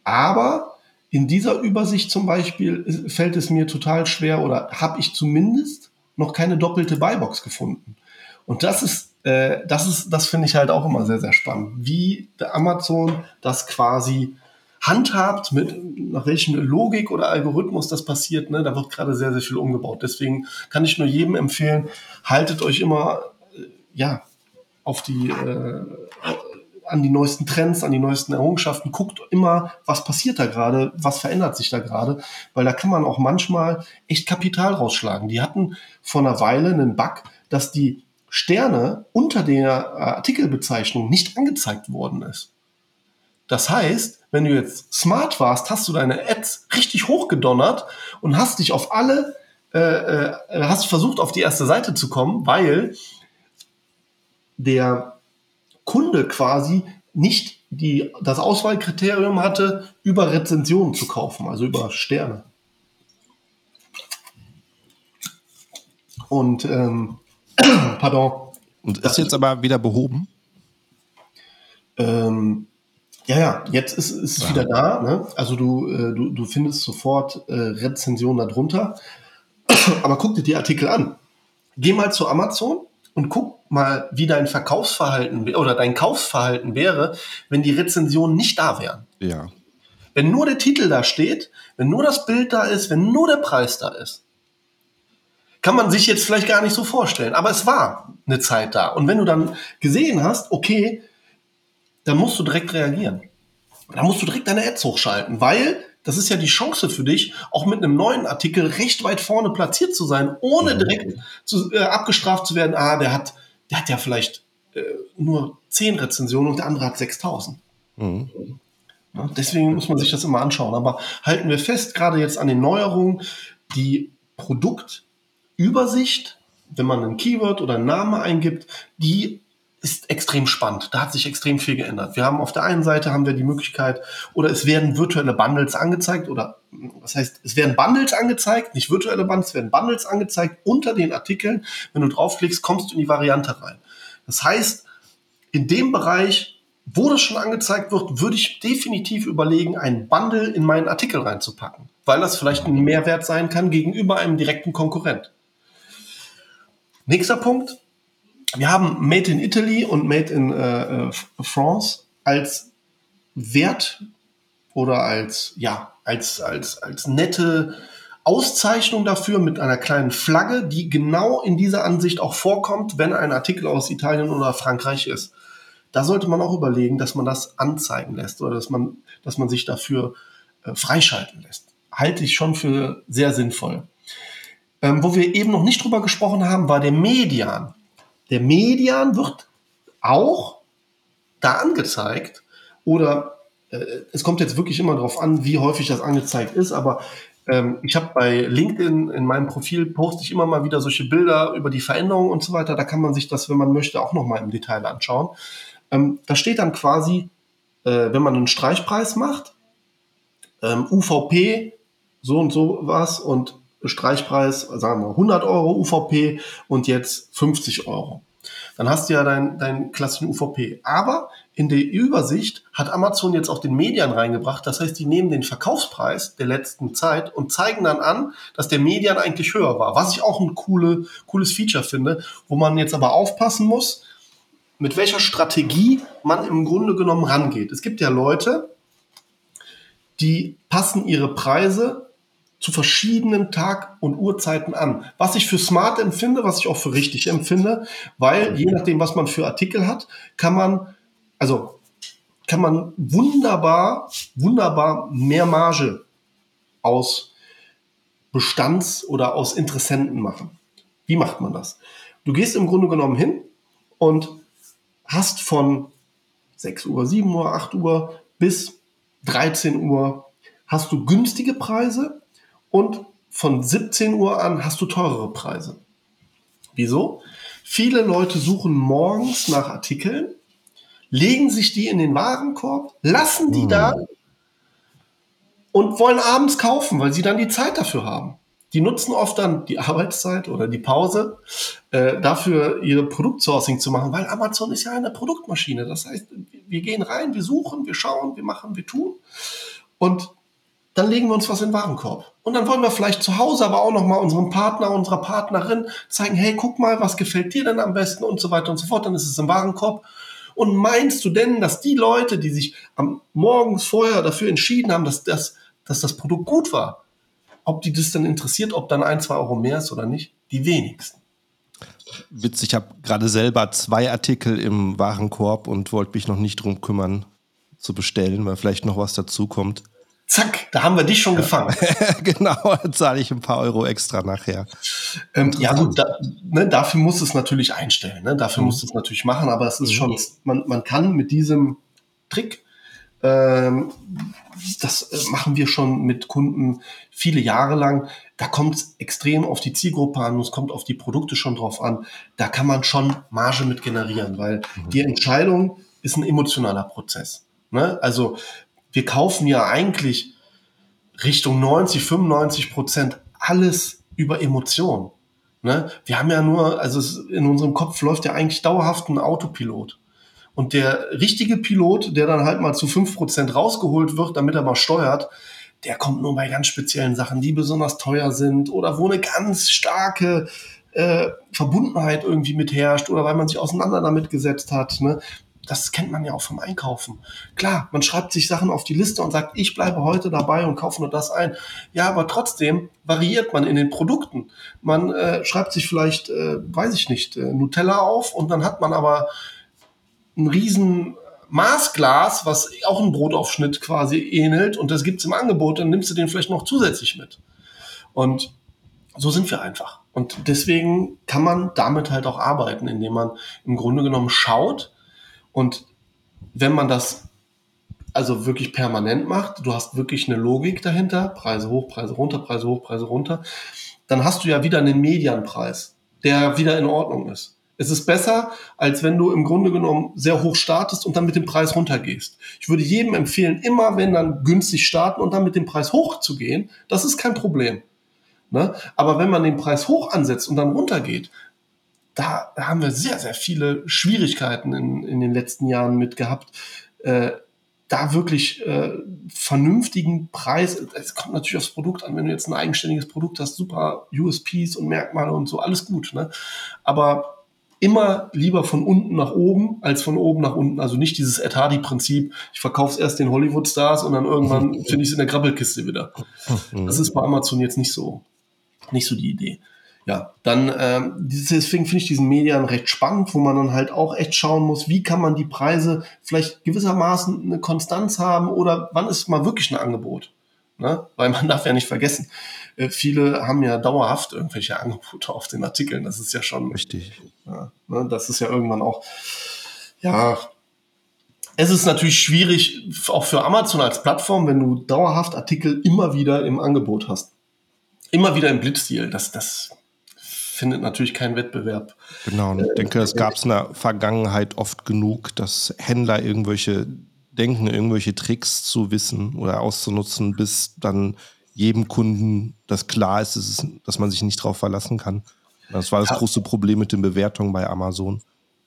aber in dieser Übersicht zum Beispiel fällt es mir total schwer oder habe ich zumindest noch keine doppelte Buybox gefunden. Und das ist, äh, das ist, das finde ich halt auch immer sehr, sehr spannend, wie der Amazon das quasi handhabt, mit nach welchen Logik oder Algorithmus das passiert, ne, da wird gerade sehr, sehr viel umgebaut. Deswegen kann ich nur jedem empfehlen, haltet euch immer äh, ja, auf die, äh, an die neuesten Trends, an die neuesten Errungenschaften, guckt immer, was passiert da gerade, was verändert sich da gerade, weil da kann man auch manchmal echt Kapital rausschlagen. Die hatten vor einer Weile einen Bug, dass die Sterne unter der Artikelbezeichnung nicht angezeigt worden ist. Das heißt, wenn du jetzt smart warst, hast du deine Ads richtig hochgedonnert und hast dich auf alle, äh, äh, hast versucht, auf die erste Seite zu kommen, weil der Kunde quasi nicht die, das Auswahlkriterium hatte, über Rezensionen zu kaufen, also über Sterne. Und, ähm, [clears throat] pardon. Und ist jetzt aber wieder behoben? Ähm, ja, ja, jetzt ist, ist es ja. wieder da. Ne? Also du, äh, du, du findest sofort äh, Rezensionen darunter. [clears throat] Aber guck dir die Artikel an. Geh mal zu Amazon und guck mal, wie dein Verkaufsverhalten oder dein Kaufsverhalten wäre, wenn die Rezensionen nicht da wären. Ja. Wenn nur der Titel da steht, wenn nur das Bild da ist, wenn nur der Preis da ist. Kann man sich jetzt vielleicht gar nicht so vorstellen. Aber es war eine Zeit da. Und wenn du dann gesehen hast, okay, dann musst du direkt reagieren. Da musst du direkt deine Ads hochschalten, weil das ist ja die Chance für dich, auch mit einem neuen Artikel recht weit vorne platziert zu sein, ohne direkt zu, äh, abgestraft zu werden. Ah, der hat, der hat ja vielleicht äh, nur 10 Rezensionen und der andere hat 6000. Mhm. Ja, deswegen muss man sich das immer anschauen. Aber halten wir fest, gerade jetzt an den Neuerungen, die Produktübersicht, wenn man ein Keyword oder einen Namen eingibt, die ist extrem spannend. Da hat sich extrem viel geändert. Wir haben auf der einen Seite haben wir die Möglichkeit, oder es werden virtuelle Bundles angezeigt, oder was heißt, es werden Bundles angezeigt, nicht virtuelle Bundles, es werden Bundles angezeigt unter den Artikeln. Wenn du draufklickst, kommst du in die Variante rein. Das heißt, in dem Bereich, wo das schon angezeigt wird, würde ich definitiv überlegen, einen Bundle in meinen Artikel reinzupacken, weil das vielleicht ein Mehrwert sein kann gegenüber einem direkten Konkurrent. Nächster Punkt, wir haben Made in Italy und Made in äh, äh, France als Wert oder als, ja, als, als, als nette Auszeichnung dafür mit einer kleinen Flagge, die genau in dieser Ansicht auch vorkommt, wenn ein Artikel aus Italien oder Frankreich ist. Da sollte man auch überlegen, dass man das anzeigen lässt oder dass man, dass man sich dafür äh, freischalten lässt. Halte ich schon für sehr sinnvoll. Ähm, wo wir eben noch nicht drüber gesprochen haben, war der Median der Median wird auch da angezeigt oder äh, es kommt jetzt wirklich immer darauf an, wie häufig das angezeigt ist, aber ähm, ich habe bei LinkedIn in meinem Profil poste ich immer mal wieder solche Bilder über die Veränderungen und so weiter. Da kann man sich das, wenn man möchte, auch noch mal im Detail anschauen. Ähm, da steht dann quasi, äh, wenn man einen Streichpreis macht, ähm, UVP so und so was und Streichpreis, sagen wir 100 Euro UVP und jetzt 50 Euro. Dann hast du ja deinen dein klassischen UVP. Aber in der Übersicht hat Amazon jetzt auch den Median reingebracht. Das heißt, die nehmen den Verkaufspreis der letzten Zeit und zeigen dann an, dass der Median eigentlich höher war. Was ich auch ein coole, cooles Feature finde, wo man jetzt aber aufpassen muss, mit welcher Strategie man im Grunde genommen rangeht. Es gibt ja Leute, die passen ihre Preise zu verschiedenen Tag- und Uhrzeiten an. Was ich für smart empfinde, was ich auch für richtig empfinde, weil je nachdem, was man für Artikel hat, kann man, also kann man wunderbar, wunderbar mehr Marge aus Bestands- oder aus Interessenten machen. Wie macht man das? Du gehst im Grunde genommen hin und hast von 6 Uhr, 7 Uhr, 8 Uhr bis 13 Uhr hast du günstige Preise und von 17 Uhr an hast du teurere Preise. Wieso? Viele Leute suchen morgens nach Artikeln, legen sich die in den Warenkorb, lassen die hm. da und wollen abends kaufen, weil sie dann die Zeit dafür haben. Die nutzen oft dann die [laughs] Arbeitszeit oder die Pause äh, dafür, ihre Produktsourcing zu machen, weil Amazon ist ja eine Produktmaschine. Das heißt, wir gehen rein, wir suchen, wir schauen, wir machen, wir tun und dann legen wir uns was in den Warenkorb. Und dann wollen wir vielleicht zu Hause aber auch nochmal unserem Partner, unserer Partnerin zeigen, hey, guck mal, was gefällt dir denn am besten und so weiter und so fort. Dann ist es im Warenkorb. Und meinst du denn, dass die Leute, die sich am morgens vorher dafür entschieden haben, dass das dass das Produkt gut war. Ob die das dann interessiert, ob dann ein, zwei Euro mehr ist oder nicht, die wenigsten. Witzig, ich habe gerade selber zwei Artikel im Warenkorb und wollte mich noch nicht drum kümmern zu bestellen, weil vielleicht noch was dazu kommt. Zack, da haben wir dich schon ja. gefangen. [laughs] genau, zahle ich ein paar Euro extra nachher. Ähm, ja gut, da, ne, dafür muss es natürlich einstellen, ne? dafür mhm. muss es natürlich machen, aber es ist mhm. schon, man, man kann mit diesem Trick ähm, das äh, machen wir schon mit Kunden viele Jahre lang. Da kommt es extrem auf die Zielgruppe an, es kommt auf die Produkte schon drauf an. Da kann man schon Marge mit generieren, weil mhm. die Entscheidung ist ein emotionaler Prozess. Ne? Also wir kaufen ja eigentlich Richtung 90, 95 Prozent alles über Emotionen. Ne? Wir haben ja nur, also in unserem Kopf läuft ja eigentlich dauerhaft ein Autopilot. Und der richtige Pilot, der dann halt mal zu fünf Prozent rausgeholt wird, damit er mal steuert, der kommt nur bei ganz speziellen Sachen, die besonders teuer sind oder wo eine ganz starke äh, Verbundenheit irgendwie mit herrscht oder weil man sich auseinander damit gesetzt hat. Ne? Das kennt man ja auch vom Einkaufen. Klar, man schreibt sich Sachen auf die Liste und sagt, ich bleibe heute dabei und kaufe nur das ein. Ja, aber trotzdem variiert man in den Produkten. Man äh, schreibt sich vielleicht, äh, weiß ich nicht, äh, Nutella auf und dann hat man aber ein riesen Maßglas, was auch ein Brotaufschnitt quasi ähnelt und das gibt's im Angebot, dann nimmst du den vielleicht noch zusätzlich mit. Und so sind wir einfach. Und deswegen kann man damit halt auch arbeiten, indem man im Grunde genommen schaut und wenn man das also wirklich permanent macht, du hast wirklich eine Logik dahinter, Preise hoch, Preise runter, Preise hoch, Preise runter, dann hast du ja wieder einen Medianpreis, der wieder in Ordnung ist. Es ist besser, als wenn du im Grunde genommen sehr hoch startest und dann mit dem Preis runtergehst. Ich würde jedem empfehlen, immer wenn dann günstig starten und dann mit dem Preis hoch zu gehen. Das ist kein Problem. Ne? Aber wenn man den Preis hoch ansetzt und dann runtergeht, da haben wir sehr, sehr viele Schwierigkeiten in, in den letzten Jahren mit gehabt. Äh, da wirklich äh, vernünftigen Preis, es kommt natürlich aufs Produkt an, wenn du jetzt ein eigenständiges Produkt hast, super USPs und Merkmale und so, alles gut. Ne? Aber immer lieber von unten nach oben als von oben nach unten. Also nicht dieses Ed Hardy-Prinzip, ich verkaufe es erst den Hollywood-Stars und dann irgendwann [laughs] finde ich es in der Grabbelkiste wieder. [laughs] Das ist bei Amazon jetzt nicht so, nicht so die Idee. Ja, dann ähm, deswegen finde ich diesen Medien recht spannend, wo man dann halt auch echt schauen muss, wie kann man die Preise vielleicht gewissermaßen eine Konstanz haben oder wann ist mal wirklich ein Angebot. Ne? Weil man [laughs] darf ja nicht vergessen, äh, viele haben ja dauerhaft irgendwelche Angebote auf den Artikeln. Das ist ja schon. Richtig. Ja, ne? Das ist ja irgendwann auch, ja, es ist natürlich schwierig, auch für Amazon als Plattform, wenn du dauerhaft Artikel immer wieder im Angebot hast. Immer wieder im Blitzstil. Das, das findet natürlich keinen Wettbewerb. Genau, und ich denke, es gab es in der Vergangenheit oft genug, dass Händler irgendwelche denken, irgendwelche Tricks zu wissen oder auszunutzen, bis dann jedem Kunden das klar ist, dass, dass man sich nicht darauf verlassen kann. Das war das ja. große Problem mit den Bewertungen bei Amazon.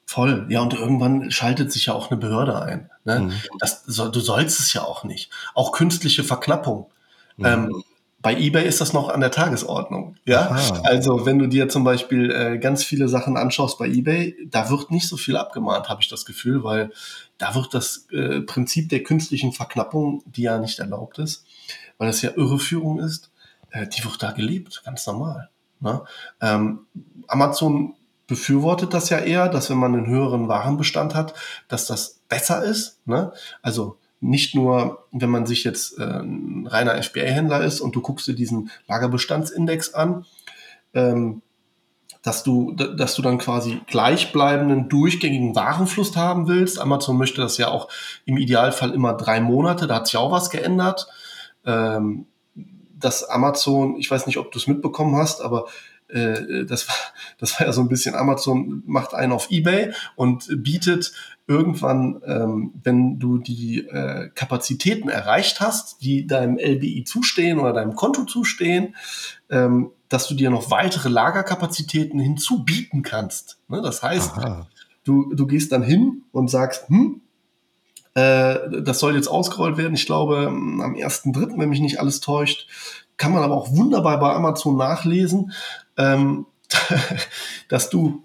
Voll, ja, und irgendwann schaltet sich ja auch eine Behörde ein. Ne? Mhm. Das, du sollst es ja auch nicht. Auch künstliche Verknappung. Mhm. Ähm, bei eBay ist das noch an der Tagesordnung. Ja, Aha. also wenn du dir zum Beispiel äh, ganz viele Sachen anschaust bei eBay, da wird nicht so viel abgemahnt, habe ich das Gefühl, weil da wird das äh, Prinzip der künstlichen Verknappung, die ja nicht erlaubt ist, weil es ja Irreführung ist, äh, die wird da gelebt, ganz normal. Ne? Ähm, Amazon befürwortet das ja eher, dass wenn man einen höheren Warenbestand hat, dass das besser ist. Ne? Also nicht nur, wenn man sich jetzt äh, ein reiner FBA-Händler ist und du guckst dir diesen Lagerbestandsindex an, ähm, dass du, dass du dann quasi gleichbleibenden, durchgängigen Warenfluss haben willst. Amazon möchte das ja auch im Idealfall immer drei Monate, da hat sich auch was geändert. Ähm, dass Amazon, ich weiß nicht, ob du es mitbekommen hast, aber äh, das, war, [laughs] das war ja so ein bisschen, Amazon macht einen auf Ebay und bietet irgendwann, ähm, wenn du die äh, Kapazitäten erreicht hast, die deinem LBI zustehen oder deinem Konto zustehen, ähm, dass du dir noch weitere Lagerkapazitäten hinzubieten kannst. Ne? Das heißt, du, du gehst dann hin und sagst, hm, äh, das soll jetzt ausgerollt werden. Ich glaube, am 1.3., wenn mich nicht alles täuscht, kann man aber auch wunderbar bei Amazon nachlesen, ähm, [laughs] dass du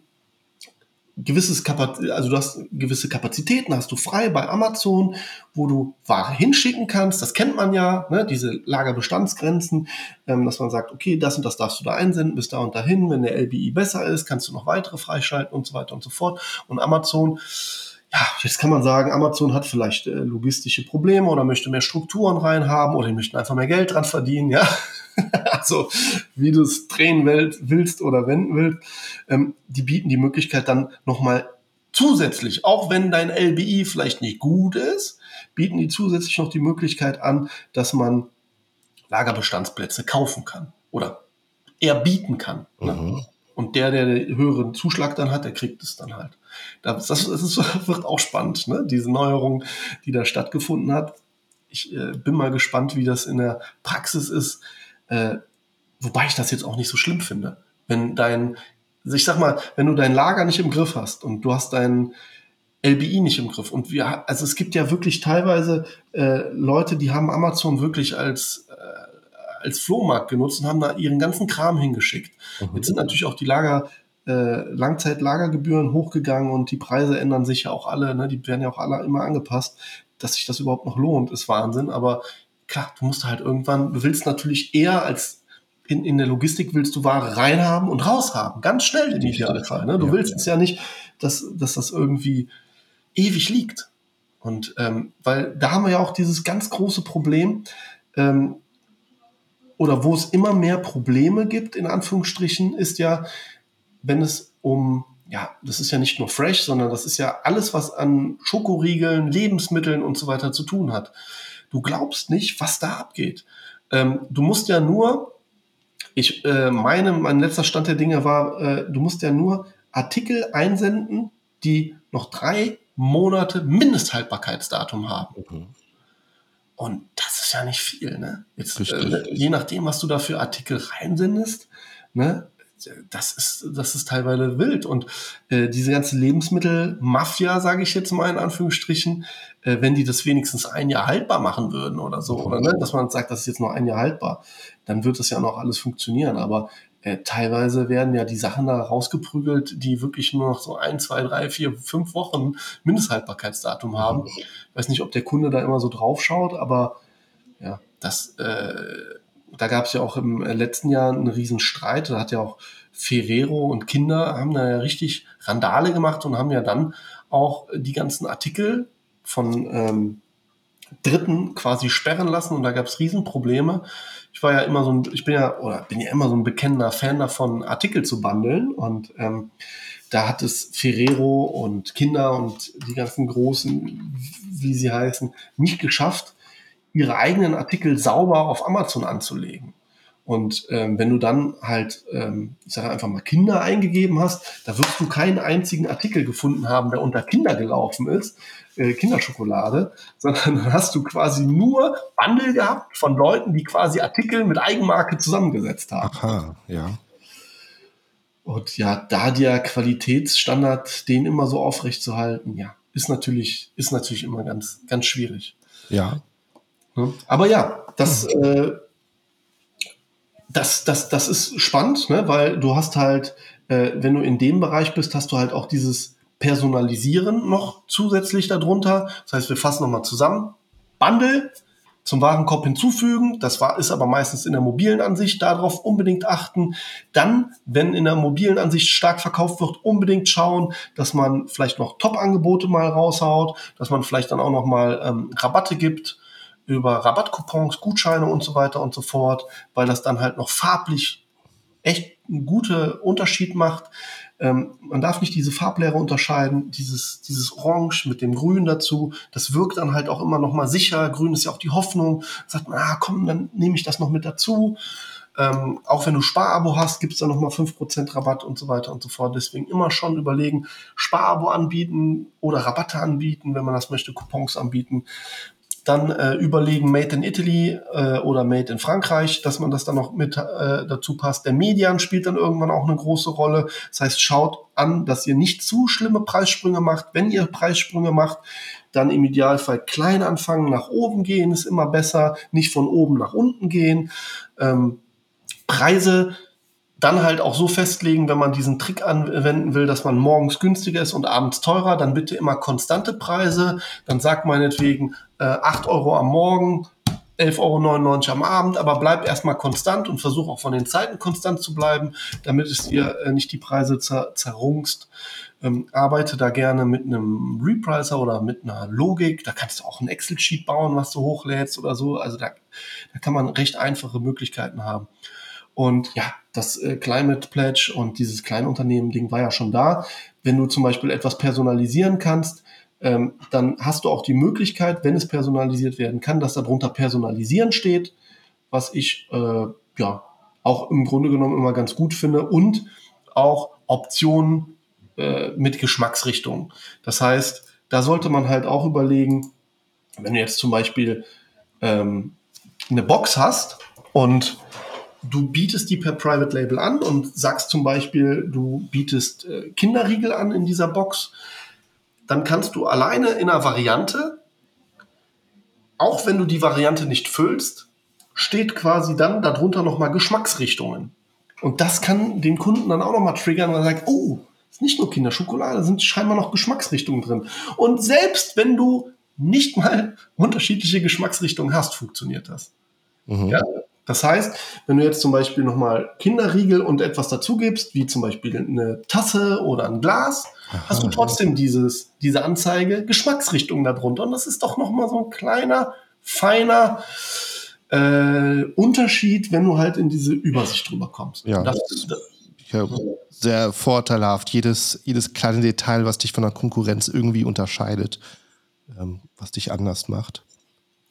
gewisses Kapaz also du hast gewisse Kapazitäten, hast du frei bei Amazon, wo du Ware hinschicken kannst. Das kennt man ja, ne? diese Lagerbestandsgrenzen, ähm, dass man sagt, okay, das und das darfst du da einsenden, bis da und dahin. Wenn der LBI besser ist, kannst du noch weitere freischalten und so weiter und so fort. Und Amazon jetzt kann man sagen, Amazon hat vielleicht äh, logistische Probleme oder möchte mehr Strukturen reinhaben oder die möchten einfach mehr Geld dran verdienen, ja. [laughs] also, wie du es drehen willst oder wenden willst. Ähm, die bieten die Möglichkeit dann nochmal zusätzlich, auch wenn dein LBI vielleicht nicht gut ist, bieten die zusätzlich noch die Möglichkeit an, dass man Lagerbestandsplätze kaufen kann oder eher bieten kann. Ne? Mhm. Ne? Und der, der den höheren Zuschlag dann hat, der kriegt es dann halt. Das, das, ist, [laughs] wird auch spannend, ne? diese Neuerung, die da stattgefunden hat. Ich äh, bin mal gespannt, wie das in der Praxis ist. Äh, wobei ich das jetzt auch nicht so schlimm finde. Wenn dein, ich sag mal, wenn du dein Lager nicht im Griff hast und du hast dein LBI nicht im Griff und wir, also es gibt ja wirklich teilweise äh, Leute, die haben Amazon wirklich als äh, als Flohmarkt genutzt und haben da ihren ganzen Kram hingeschickt. Mhm. Jetzt sind natürlich auch die Lager, äh, Langzeitlagergebühren hochgegangen und die Preise ändern sich ja auch alle, ne? die werden ja auch alle immer angepasst. Dass sich das überhaupt noch lohnt, ist Wahnsinn. Aber klar, du musst halt irgendwann, du willst natürlich eher als in, in der Logistik willst du Ware reinhaben und raushaben. Ganz schnell im Idealfall. Ne? Du ja, willst ja. es ja nicht, dass, dass das irgendwie ewig liegt. Und ähm, weil da haben wir ja auch dieses ganz große Problem, ähm, oder wo es immer mehr Probleme gibt, in Anführungsstrichen, ist ja, wenn es um, ja, das ist ja nicht nur Fresh, sondern das ist ja alles, was an Schokoriegeln, Lebensmitteln und so weiter zu tun hat. Du glaubst nicht, was da abgeht. Ähm, du musst ja nur, ich äh, meine, mein letzter Stand der Dinge war, äh, du musst ja nur Artikel einsenden, die noch drei Monate Mindesthaltbarkeitsdatum haben. Mhm. Und das ist ja nicht viel, ne? Jetzt, äh, je nachdem, was du da für Artikel reinsendest, ne? Das ist, das ist teilweise wild. Und äh, diese ganze Lebensmittelmafia, sage ich jetzt mal in Anführungsstrichen, äh, wenn die das wenigstens ein Jahr haltbar machen würden oder so, oder ne, dass man sagt, das ist jetzt nur ein Jahr haltbar, dann wird das ja noch alles funktionieren. Aber äh, teilweise werden ja die Sachen da rausgeprügelt, die wirklich nur noch so ein, zwei, drei, vier, fünf Wochen Mindesthaltbarkeitsdatum haben. Ich weiß nicht, ob der Kunde da immer so drauf schaut, aber ja, das, äh, da gab es ja auch im letzten Jahr einen riesen Streit. Da hat ja auch Ferrero und Kinder haben da ja richtig Randale gemacht und haben ja dann auch die ganzen Artikel von ähm, Dritten quasi sperren lassen und da gab es Riesenprobleme ich war ja immer so ein, ich bin ja, oder bin ja immer so ein bekennender Fan davon, Artikel zu bundeln. Und ähm, da hat es Ferrero und Kinder und die ganzen großen, wie sie heißen, nicht geschafft, ihre eigenen Artikel sauber auf Amazon anzulegen. Und ähm, wenn du dann halt, ähm, ich sage einfach mal Kinder eingegeben hast, da wirst du keinen einzigen Artikel gefunden haben, der unter Kinder gelaufen ist, äh, Kinderschokolade, [laughs] sondern dann hast du quasi nur Bundle gehabt von Leuten, die quasi Artikel mit Eigenmarke zusammengesetzt haben. Aha, ja. Und ja, da der Qualitätsstandard, den immer so aufrecht zu halten, ja, ist natürlich, ist natürlich immer ganz, ganz schwierig. Ja. Ne? Aber ja, das, äh, das, das, das ist spannend, ne? weil du hast halt, äh, wenn du in dem Bereich bist, hast du halt auch dieses Personalisieren noch zusätzlich darunter. Das heißt, wir fassen nochmal zusammen. Bundle zum Warenkorb hinzufügen. Das war, ist aber meistens in der mobilen Ansicht. Darauf unbedingt achten. Dann, wenn in der mobilen Ansicht stark verkauft wird, unbedingt schauen, dass man vielleicht noch Top-Angebote mal raushaut, dass man vielleicht dann auch noch mal ähm, Rabatte gibt über Rabattcoupons, Gutscheine und so weiter und so fort, weil das dann halt noch farblich echt einen guten Unterschied macht. Ähm, man darf nicht diese Farblehre unterscheiden, dieses, dieses Orange mit dem Grün dazu. Das wirkt dann halt auch immer noch mal sicher. Grün ist ja auch die Hoffnung. Sagt man, ah komm, dann nehme ich das noch mit dazu. Ähm, auch wenn du Sparabo hast, gibt es da nochmal 5% Rabatt und so weiter und so fort. Deswegen immer schon überlegen, Sparabo anbieten oder Rabatte anbieten, wenn man das möchte, Coupons anbieten. Dann äh, überlegen Made in Italy äh, oder Made in Frankreich, dass man das dann noch mit äh, dazu passt. Der Median spielt dann irgendwann auch eine große Rolle. Das heißt, schaut an, dass ihr nicht zu schlimme Preissprünge macht. Wenn ihr Preissprünge macht, dann im Idealfall klein anfangen, nach oben gehen ist immer besser, nicht von oben nach unten gehen. Ähm, Preise dann halt auch so festlegen, wenn man diesen Trick anwenden will, dass man morgens günstiger ist und abends teurer, dann bitte immer konstante Preise. Dann sagt meinetwegen äh, 8 Euro am Morgen, 11,99 Euro am Abend, aber bleib erstmal konstant und versuch auch von den Zeiten konstant zu bleiben, damit es dir äh, nicht die Preise zer zerrungst. Ähm, arbeite da gerne mit einem Repricer oder mit einer Logik. Da kannst du auch ein Excel-Sheet bauen, was du hochlädst oder so. Also da, da kann man recht einfache Möglichkeiten haben. Und ja, das äh, Climate Pledge und dieses Kleinunternehmen-Ding war ja schon da. Wenn du zum Beispiel etwas personalisieren kannst, ähm, dann hast du auch die Möglichkeit, wenn es personalisiert werden kann, dass darunter personalisieren steht, was ich äh, ja auch im Grunde genommen immer ganz gut finde und auch Optionen äh, mit Geschmacksrichtung. Das heißt, da sollte man halt auch überlegen, wenn du jetzt zum Beispiel ähm, eine Box hast und du bietest die per Private Label an und sagst zum Beispiel, du bietest äh, Kinderriegel an in dieser Box, dann kannst du alleine in einer Variante, auch wenn du die Variante nicht füllst, steht quasi dann darunter nochmal Geschmacksrichtungen. Und das kann den Kunden dann auch nochmal triggern, weil er sagt, oh, ist nicht nur Kinderschokolade, sind scheinbar noch Geschmacksrichtungen drin. Und selbst wenn du nicht mal [laughs] unterschiedliche Geschmacksrichtungen hast, funktioniert das. Mhm. Ja, das heißt, wenn du jetzt zum Beispiel nochmal Kinderriegel und etwas dazu gibst, wie zum Beispiel eine Tasse oder ein Glas, Aha, hast du trotzdem dieses, diese Anzeige Geschmacksrichtung darunter. Und das ist doch nochmal so ein kleiner, feiner äh, Unterschied, wenn du halt in diese Übersicht drüber kommst. Ja, das, das, ja, sehr vorteilhaft. Jedes, jedes kleine Detail, was dich von der Konkurrenz irgendwie unterscheidet, ähm, was dich anders macht.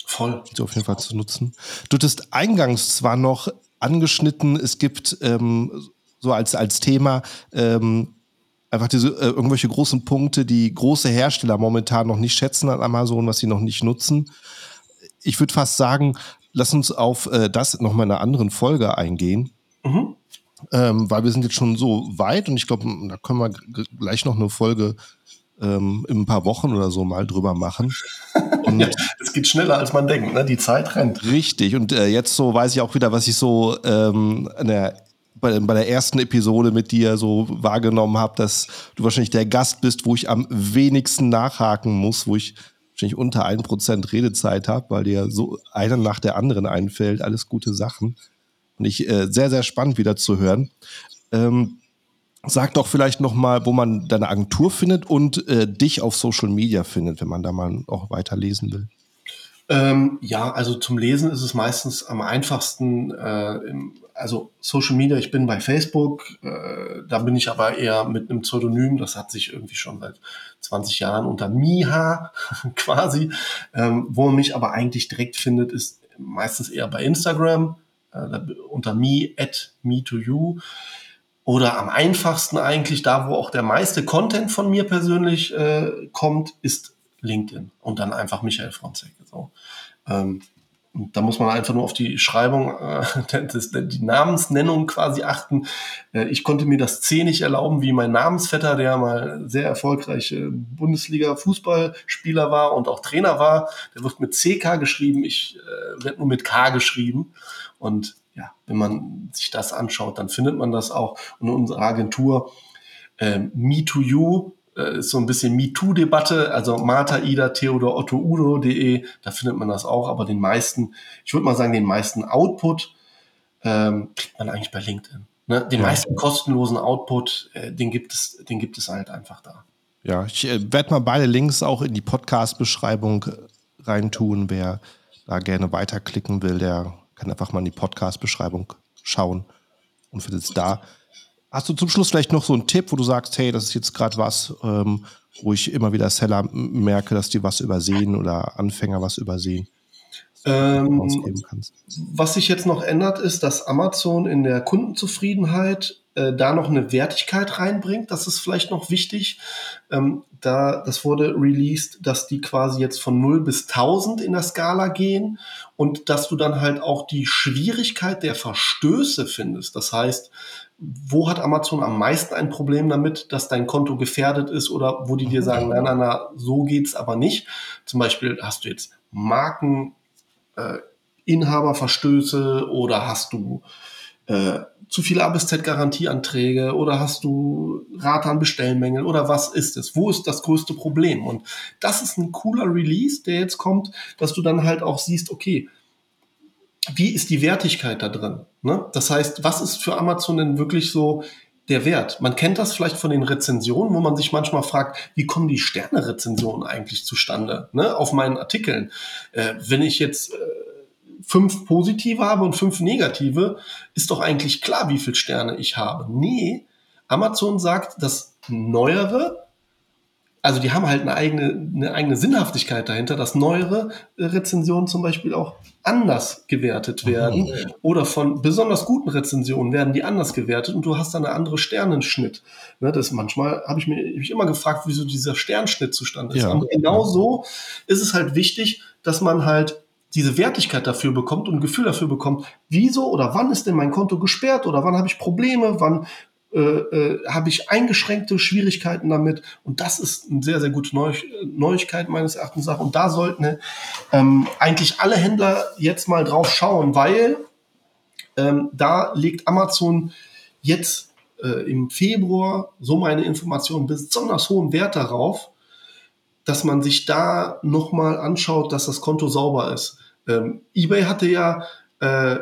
Voll. So auf jeden Fall zu nutzen. Du hattest eingangs zwar noch angeschnitten, es gibt ähm, so als, als Thema ähm, einfach diese äh, irgendwelche großen Punkte, die große Hersteller momentan noch nicht schätzen an Amazon, was sie noch nicht nutzen. Ich würde fast sagen, lass uns auf äh, das nochmal in einer anderen Folge eingehen. Mhm. Ähm, weil wir sind jetzt schon so weit und ich glaube, da können wir gleich noch eine Folge ähm, in ein paar Wochen oder so mal drüber machen. [laughs] Und ja, es geht schneller, als man denkt. Ne? Die Zeit rennt. Richtig. Und äh, jetzt so weiß ich auch wieder, was ich so ähm, der, bei, bei, der ersten Episode mit dir so wahrgenommen habe, dass du wahrscheinlich der Gast bist, wo ich am wenigsten nachhaken muss, wo ich wahrscheinlich unter 1% Redezeit habe, weil dir so einer nach der anderen einfällt. Alles gute Sachen. Und ich äh, sehr, sehr spannend wieder zu hören. Ähm, Sag doch vielleicht noch mal, wo man deine Agentur findet und äh, dich auf Social Media findet, wenn man da mal auch weiterlesen will. Ähm, ja, also zum Lesen ist es meistens am einfachsten, äh, im, also Social Media, ich bin bei Facebook, äh, da bin ich aber eher mit einem Pseudonym, das hat sich irgendwie schon seit 20 Jahren unter Miha [laughs] quasi. Ähm, wo man mich aber eigentlich direkt findet, ist meistens eher bei Instagram, äh, unter me at me to you. Oder am einfachsten eigentlich, da wo auch der meiste Content von mir persönlich äh, kommt, ist LinkedIn. Und dann einfach Michael Fronzek. So. Ähm, da muss man einfach nur auf die Schreibung, äh, [laughs] das, die Namensnennung quasi achten. Äh, ich konnte mir das C nicht erlauben, wie mein Namensvetter, der mal sehr erfolgreiche Bundesliga-Fußballspieler war und auch Trainer war. Der wird mit CK geschrieben, ich äh, werde nur mit K geschrieben. Und wenn man sich das anschaut, dann findet man das auch. Und unsere Agentur äh, Me to You äh, ist so ein bisschen MeToo-Debatte, also Martha, Ida, Theodor, Otto, Udo.de, da findet man das auch, aber den meisten, ich würde mal sagen, den meisten Output ähm, kriegt man eigentlich bei LinkedIn. Ne? Den ja. meisten kostenlosen Output, äh, den gibt es, den gibt es halt einfach da. Ja, ich äh, werde mal beide Links auch in die Podcast-Beschreibung äh, reintun. Wer da gerne weiterklicken will, der kann einfach mal in die Podcast-Beschreibung schauen. und findest da. Hast du zum Schluss vielleicht noch so einen Tipp, wo du sagst, hey, das ist jetzt gerade was, ähm, wo ich immer wieder Seller merke, dass die was übersehen oder Anfänger was übersehen? Ähm, was sich jetzt noch ändert, ist, dass Amazon in der Kundenzufriedenheit äh, da noch eine Wertigkeit reinbringt. Das ist vielleicht noch wichtig. Ähm, da, das wurde released, dass die quasi jetzt von 0 bis 1000 in der Skala gehen und dass du dann halt auch die Schwierigkeit der Verstöße findest. Das heißt, wo hat Amazon am meisten ein Problem damit, dass dein Konto gefährdet ist oder wo die dir sagen, na, na, na, so geht's aber nicht. Zum Beispiel hast du jetzt Marken, äh, Inhaberverstöße oder hast du äh, zu viele Z-Garantieanträge oder hast du Rate an Bestellmängeln oder was ist es? Wo ist das größte Problem? Und das ist ein cooler Release, der jetzt kommt, dass du dann halt auch siehst, okay, wie ist die Wertigkeit da drin? Ne? Das heißt, was ist für Amazon denn wirklich so der Wert? Man kennt das vielleicht von den Rezensionen, wo man sich manchmal fragt, wie kommen die Sterne-Rezensionen eigentlich zustande ne? auf meinen Artikeln? Äh, wenn ich jetzt äh, fünf positive habe und fünf negative, ist doch eigentlich klar, wie viele Sterne ich habe. Nee, Amazon sagt, dass neuere, also die haben halt eine eigene, eine eigene Sinnhaftigkeit dahinter, dass neuere Rezensionen zum Beispiel auch anders gewertet werden mhm. oder von besonders guten Rezensionen werden die anders gewertet und du hast dann eine andere Sternenschnitt. Ne, das manchmal habe ich mir hab ich immer gefragt, wieso dieser Sternschnitt zustande ist. Ja. Und genau so ist es halt wichtig, dass man halt diese Wertigkeit dafür bekommt und ein Gefühl dafür bekommt, wieso oder wann ist denn mein Konto gesperrt oder wann habe ich Probleme, wann äh, äh, habe ich eingeschränkte Schwierigkeiten damit. Und das ist eine sehr, sehr gute Neu Neuigkeit meines Erachtens. Und da sollten ähm, eigentlich alle Händler jetzt mal drauf schauen, weil ähm, da legt Amazon jetzt äh, im Februar, so meine Informationen, besonders hohen Wert darauf, dass man sich da nochmal anschaut, dass das Konto sauber ist. Ähm, eBay hatte ja äh,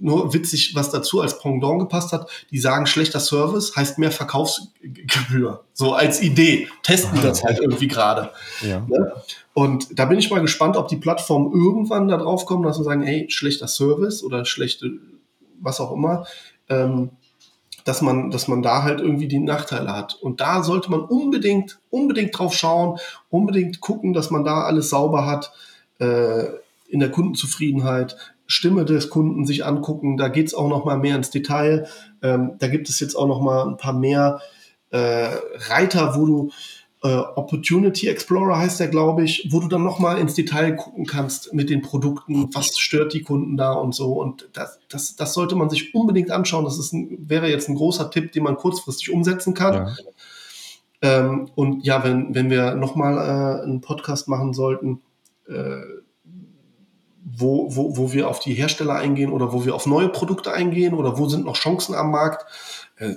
nur witzig, was dazu als Pendant gepasst hat. Die sagen, schlechter Service heißt mehr Verkaufsgebühr. So als Idee. Testen das halt irgendwie gerade. Ja. Ne? Und da bin ich mal gespannt, ob die Plattformen irgendwann da drauf kommen, dass sie sagen, hey, schlechter Service oder schlechte, was auch immer. Ähm, dass man, dass man da halt irgendwie die Nachteile hat. Und da sollte man unbedingt, unbedingt drauf schauen, unbedingt gucken, dass man da alles sauber hat. Äh, in der Kundenzufriedenheit, Stimme des Kunden sich angucken. Da geht es auch noch mal mehr ins Detail. Ähm, da gibt es jetzt auch noch mal ein paar mehr äh, Reiter, wo du äh, Opportunity Explorer heißt der, glaube ich, wo du dann noch mal ins Detail gucken kannst mit den Produkten, was stört die Kunden da und so. Und das, das, das sollte man sich unbedingt anschauen. Das ist ein, wäre jetzt ein großer Tipp, den man kurzfristig umsetzen kann. Ja. Ähm, und ja, wenn, wenn wir noch mal äh, einen Podcast machen sollten, äh, wo, wo, wo wir auf die Hersteller eingehen oder wo wir auf neue Produkte eingehen oder wo sind noch Chancen am Markt. Äh,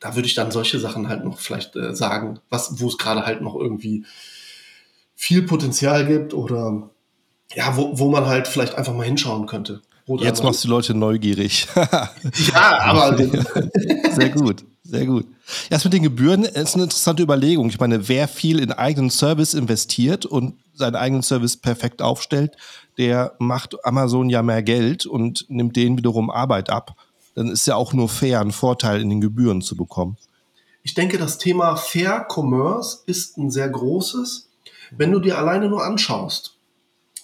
da würde ich dann solche Sachen halt noch vielleicht äh, sagen, was, wo es gerade halt noch irgendwie viel Potenzial gibt oder ja, wo, wo man halt vielleicht einfach mal hinschauen könnte. Jetzt machst du die Leute neugierig. [laughs] ja, aber. [laughs] Sehr gut, sehr gut. Das mit den Gebühren ist eine interessante Überlegung. Ich meine, wer viel in eigenen Service investiert und seinen eigenen Service perfekt aufstellt, der macht Amazon ja mehr Geld und nimmt denen wiederum Arbeit ab. Dann ist ja auch nur fair, einen Vorteil in den Gebühren zu bekommen. Ich denke, das Thema Fair Commerce ist ein sehr großes. Wenn du dir alleine nur anschaust,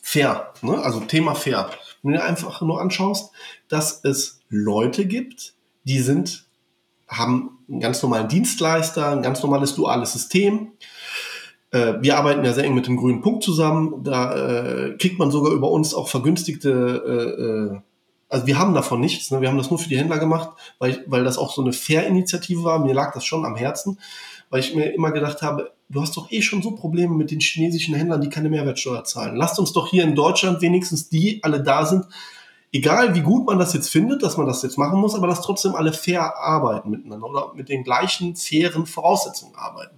fair, ne? also Thema fair, wenn du dir einfach nur anschaust, dass es Leute gibt, die sind, haben einen ganz normalen Dienstleister, ein ganz normales duales System, wir arbeiten ja sehr eng mit dem Grünen Punkt zusammen. Da äh, kriegt man sogar über uns auch vergünstigte, äh, äh, also wir haben davon nichts. Ne? Wir haben das nur für die Händler gemacht, weil, weil das auch so eine Fair-Initiative war. Mir lag das schon am Herzen, weil ich mir immer gedacht habe, du hast doch eh schon so Probleme mit den chinesischen Händlern, die keine Mehrwertsteuer zahlen. Lasst uns doch hier in Deutschland wenigstens die alle da sind, egal wie gut man das jetzt findet, dass man das jetzt machen muss, aber dass trotzdem alle fair arbeiten miteinander oder mit den gleichen fairen Voraussetzungen arbeiten.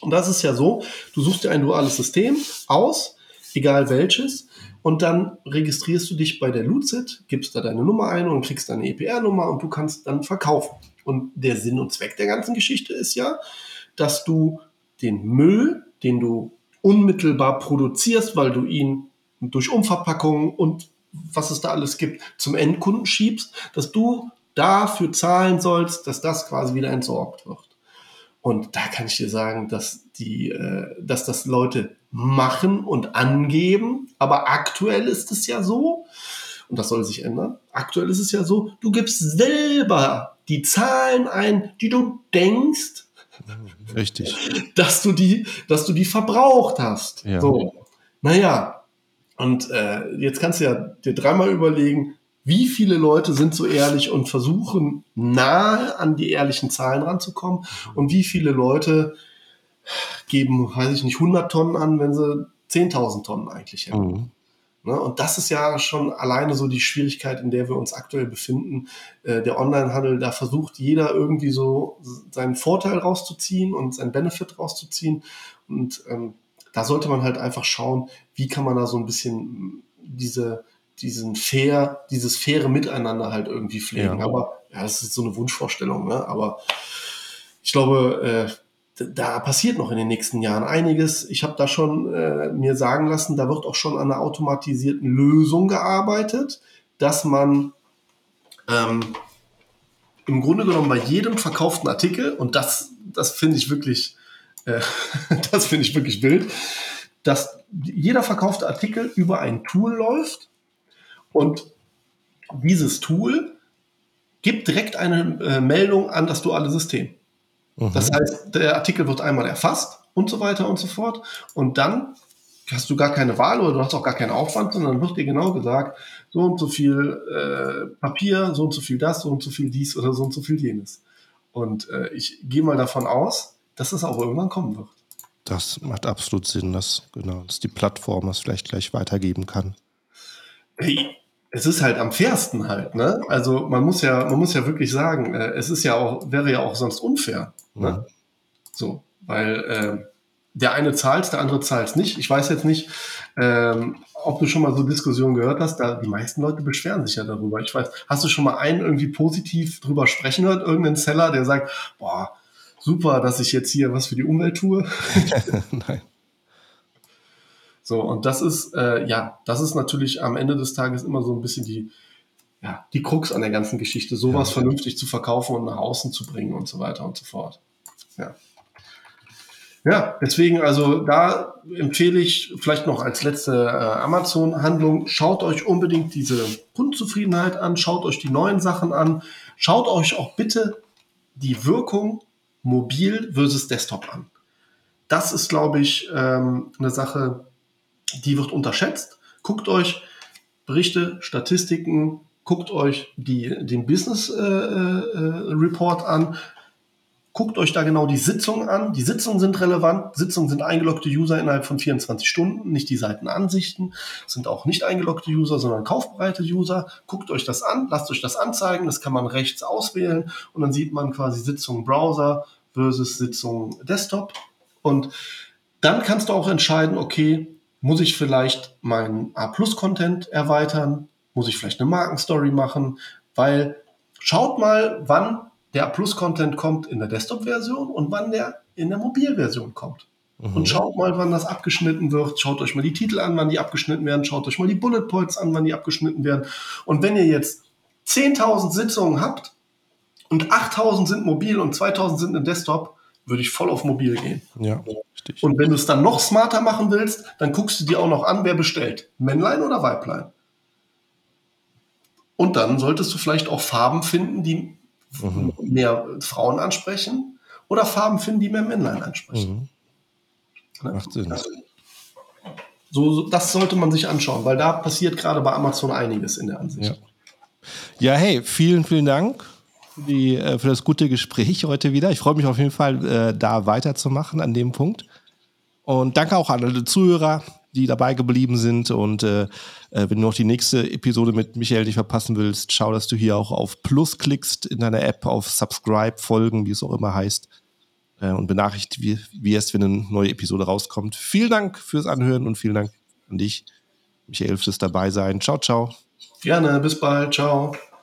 Und das ist ja so, du suchst dir ein duales System aus, egal welches, und dann registrierst du dich bei der Lucid, gibst da deine Nummer ein und kriegst deine EPR-Nummer und du kannst dann verkaufen. Und der Sinn und Zweck der ganzen Geschichte ist ja, dass du den Müll, den du unmittelbar produzierst, weil du ihn durch Umverpackung und was es da alles gibt, zum Endkunden schiebst, dass du dafür zahlen sollst, dass das quasi wieder entsorgt wird. Und da kann ich dir sagen, dass die, äh, dass das Leute machen und angeben. Aber aktuell ist es ja so, und das soll sich ändern. Aktuell ist es ja so, du gibst selber die Zahlen ein, die du denkst, Richtig. dass du die, dass du die verbraucht hast. Ja. So. Naja. Und äh, jetzt kannst du ja dir dreimal überlegen, wie viele Leute sind so ehrlich und versuchen nahe an die ehrlichen Zahlen ranzukommen und wie viele Leute geben, weiß ich nicht, 100 Tonnen an, wenn sie 10.000 Tonnen eigentlich hätten. Mhm. Ne? Und das ist ja schon alleine so die Schwierigkeit, in der wir uns aktuell befinden. Äh, der Onlinehandel, da versucht jeder irgendwie so seinen Vorteil rauszuziehen und seinen Benefit rauszuziehen. Und ähm, da sollte man halt einfach schauen, wie kann man da so ein bisschen diese, diesen fair, dieses faire Miteinander halt irgendwie pflegen. Ja. Aber ja, das ist so eine Wunschvorstellung, ne? Aber ich glaube, äh, da passiert noch in den nächsten Jahren einiges. Ich habe da schon äh, mir sagen lassen, da wird auch schon an einer automatisierten Lösung gearbeitet, dass man ähm, im Grunde genommen bei jedem verkauften Artikel, und das, das finde ich wirklich, äh, [laughs] das finde ich wirklich wild, dass jeder verkaufte Artikel über ein Tool läuft und dieses Tool gibt direkt eine äh, Meldung an das duale System. Mhm. Das heißt, der Artikel wird einmal erfasst und so weiter und so fort. Und dann hast du gar keine Wahl oder du hast auch gar keinen Aufwand, sondern wird dir genau gesagt, so und so viel äh, Papier, so und so viel das, so und so viel dies oder so und so viel jenes. Und äh, ich gehe mal davon aus, dass es auch irgendwann kommen wird. Das macht absolut Sinn, dass, genau, dass die Plattform das vielleicht gleich weitergeben kann. Hey, es ist halt am fairsten halt, ne? Also man muss ja, man muss ja wirklich sagen, äh, es ist ja auch, wäre ja auch sonst unfair. Ne? So, weil äh, der eine zahlt, der andere zahlt nicht. Ich weiß jetzt nicht, ähm, ob du schon mal so Diskussionen gehört hast. Da die meisten Leute beschweren sich ja darüber. Ich weiß, hast du schon mal einen irgendwie positiv drüber sprechen gehört? Irgendeinen Seller, der sagt, boah, super, dass ich jetzt hier was für die Umwelt tue. [laughs] Nein. So, und das ist, äh, ja, das ist natürlich am Ende des Tages immer so ein bisschen die, ja, die Krux an der ganzen Geschichte, sowas Ja. vernünftig zu verkaufen und nach außen zu bringen und so weiter und so fort. Ja. Ja, deswegen, also da empfehle ich vielleicht noch als letzte äh, Amazon-Handlung, schaut euch unbedingt diese Kundenzufriedenheit an, schaut euch die neuen Sachen an, schaut euch auch bitte die Wirkung mobil versus Desktop an. Das ist, glaube ich, ähm, eine Sache, die wird unterschätzt. Guckt euch Berichte, Statistiken, guckt euch die, den Business äh, äh, Report an, guckt euch da genau die Sitzungen an. Die Sitzungen sind relevant. Sitzungen sind eingeloggte User innerhalb von 24 Stunden, nicht die Seitenansichten. Sind auch nicht eingeloggte User, sondern kaufbereite User. Guckt euch das an, lasst euch das anzeigen. Das kann man rechts auswählen und dann sieht man quasi Sitzungen Browser versus Sitzungen Desktop. Und dann kannst du auch entscheiden, okay, muss ich vielleicht meinen A-Plus-Content erweitern? Muss ich vielleicht eine Markenstory machen? Weil schaut mal, wann der A-Plus-Content kommt in der Desktop-Version und wann der in der Mobilversion kommt. Mhm. Und schaut mal, wann das abgeschnitten wird. Schaut euch mal die Titel an, wann die abgeschnitten werden. Schaut euch mal die Bullet Points an, wann die abgeschnitten werden. Und wenn ihr jetzt 10.000 Sitzungen habt und 8.000 sind mobil und 2.000 sind im Desktop, würde ich voll auf mobil gehen. Ja, richtig. Und wenn du es dann noch smarter machen willst, dann guckst du dir auch noch an, wer bestellt. Männlein oder Weiblein. Und dann solltest du vielleicht auch Farben finden, die Mhm. mehr Frauen ansprechen oder Farben finden, die mehr Männlein ansprechen. Mhm. Ne? Macht Sinn. So, so, das sollte man sich anschauen, weil da passiert gerade bei Amazon einiges in der Ansicht. Ja. Ja, hey, vielen, vielen Dank für, die, äh, für das gute Gespräch heute wieder. Ich freue mich auf jeden Fall, äh, da weiterzumachen an dem Punkt. Und danke auch an alle Zuhörer, die dabei geblieben sind. Und äh, äh, wenn du noch die nächste Episode mit Michael nicht verpassen willst, schau, dass du hier auch auf Plus klickst in deiner App, auf Subscribe, Folgen, wie es auch immer heißt. Äh, und benachrichtigt, wie, wie erst, wenn eine neue Episode rauskommt. Vielen Dank fürs Anhören und vielen Dank an dich, Michael, fürs dabei sein. Ciao, ciao. Gerne, bis bald, ciao.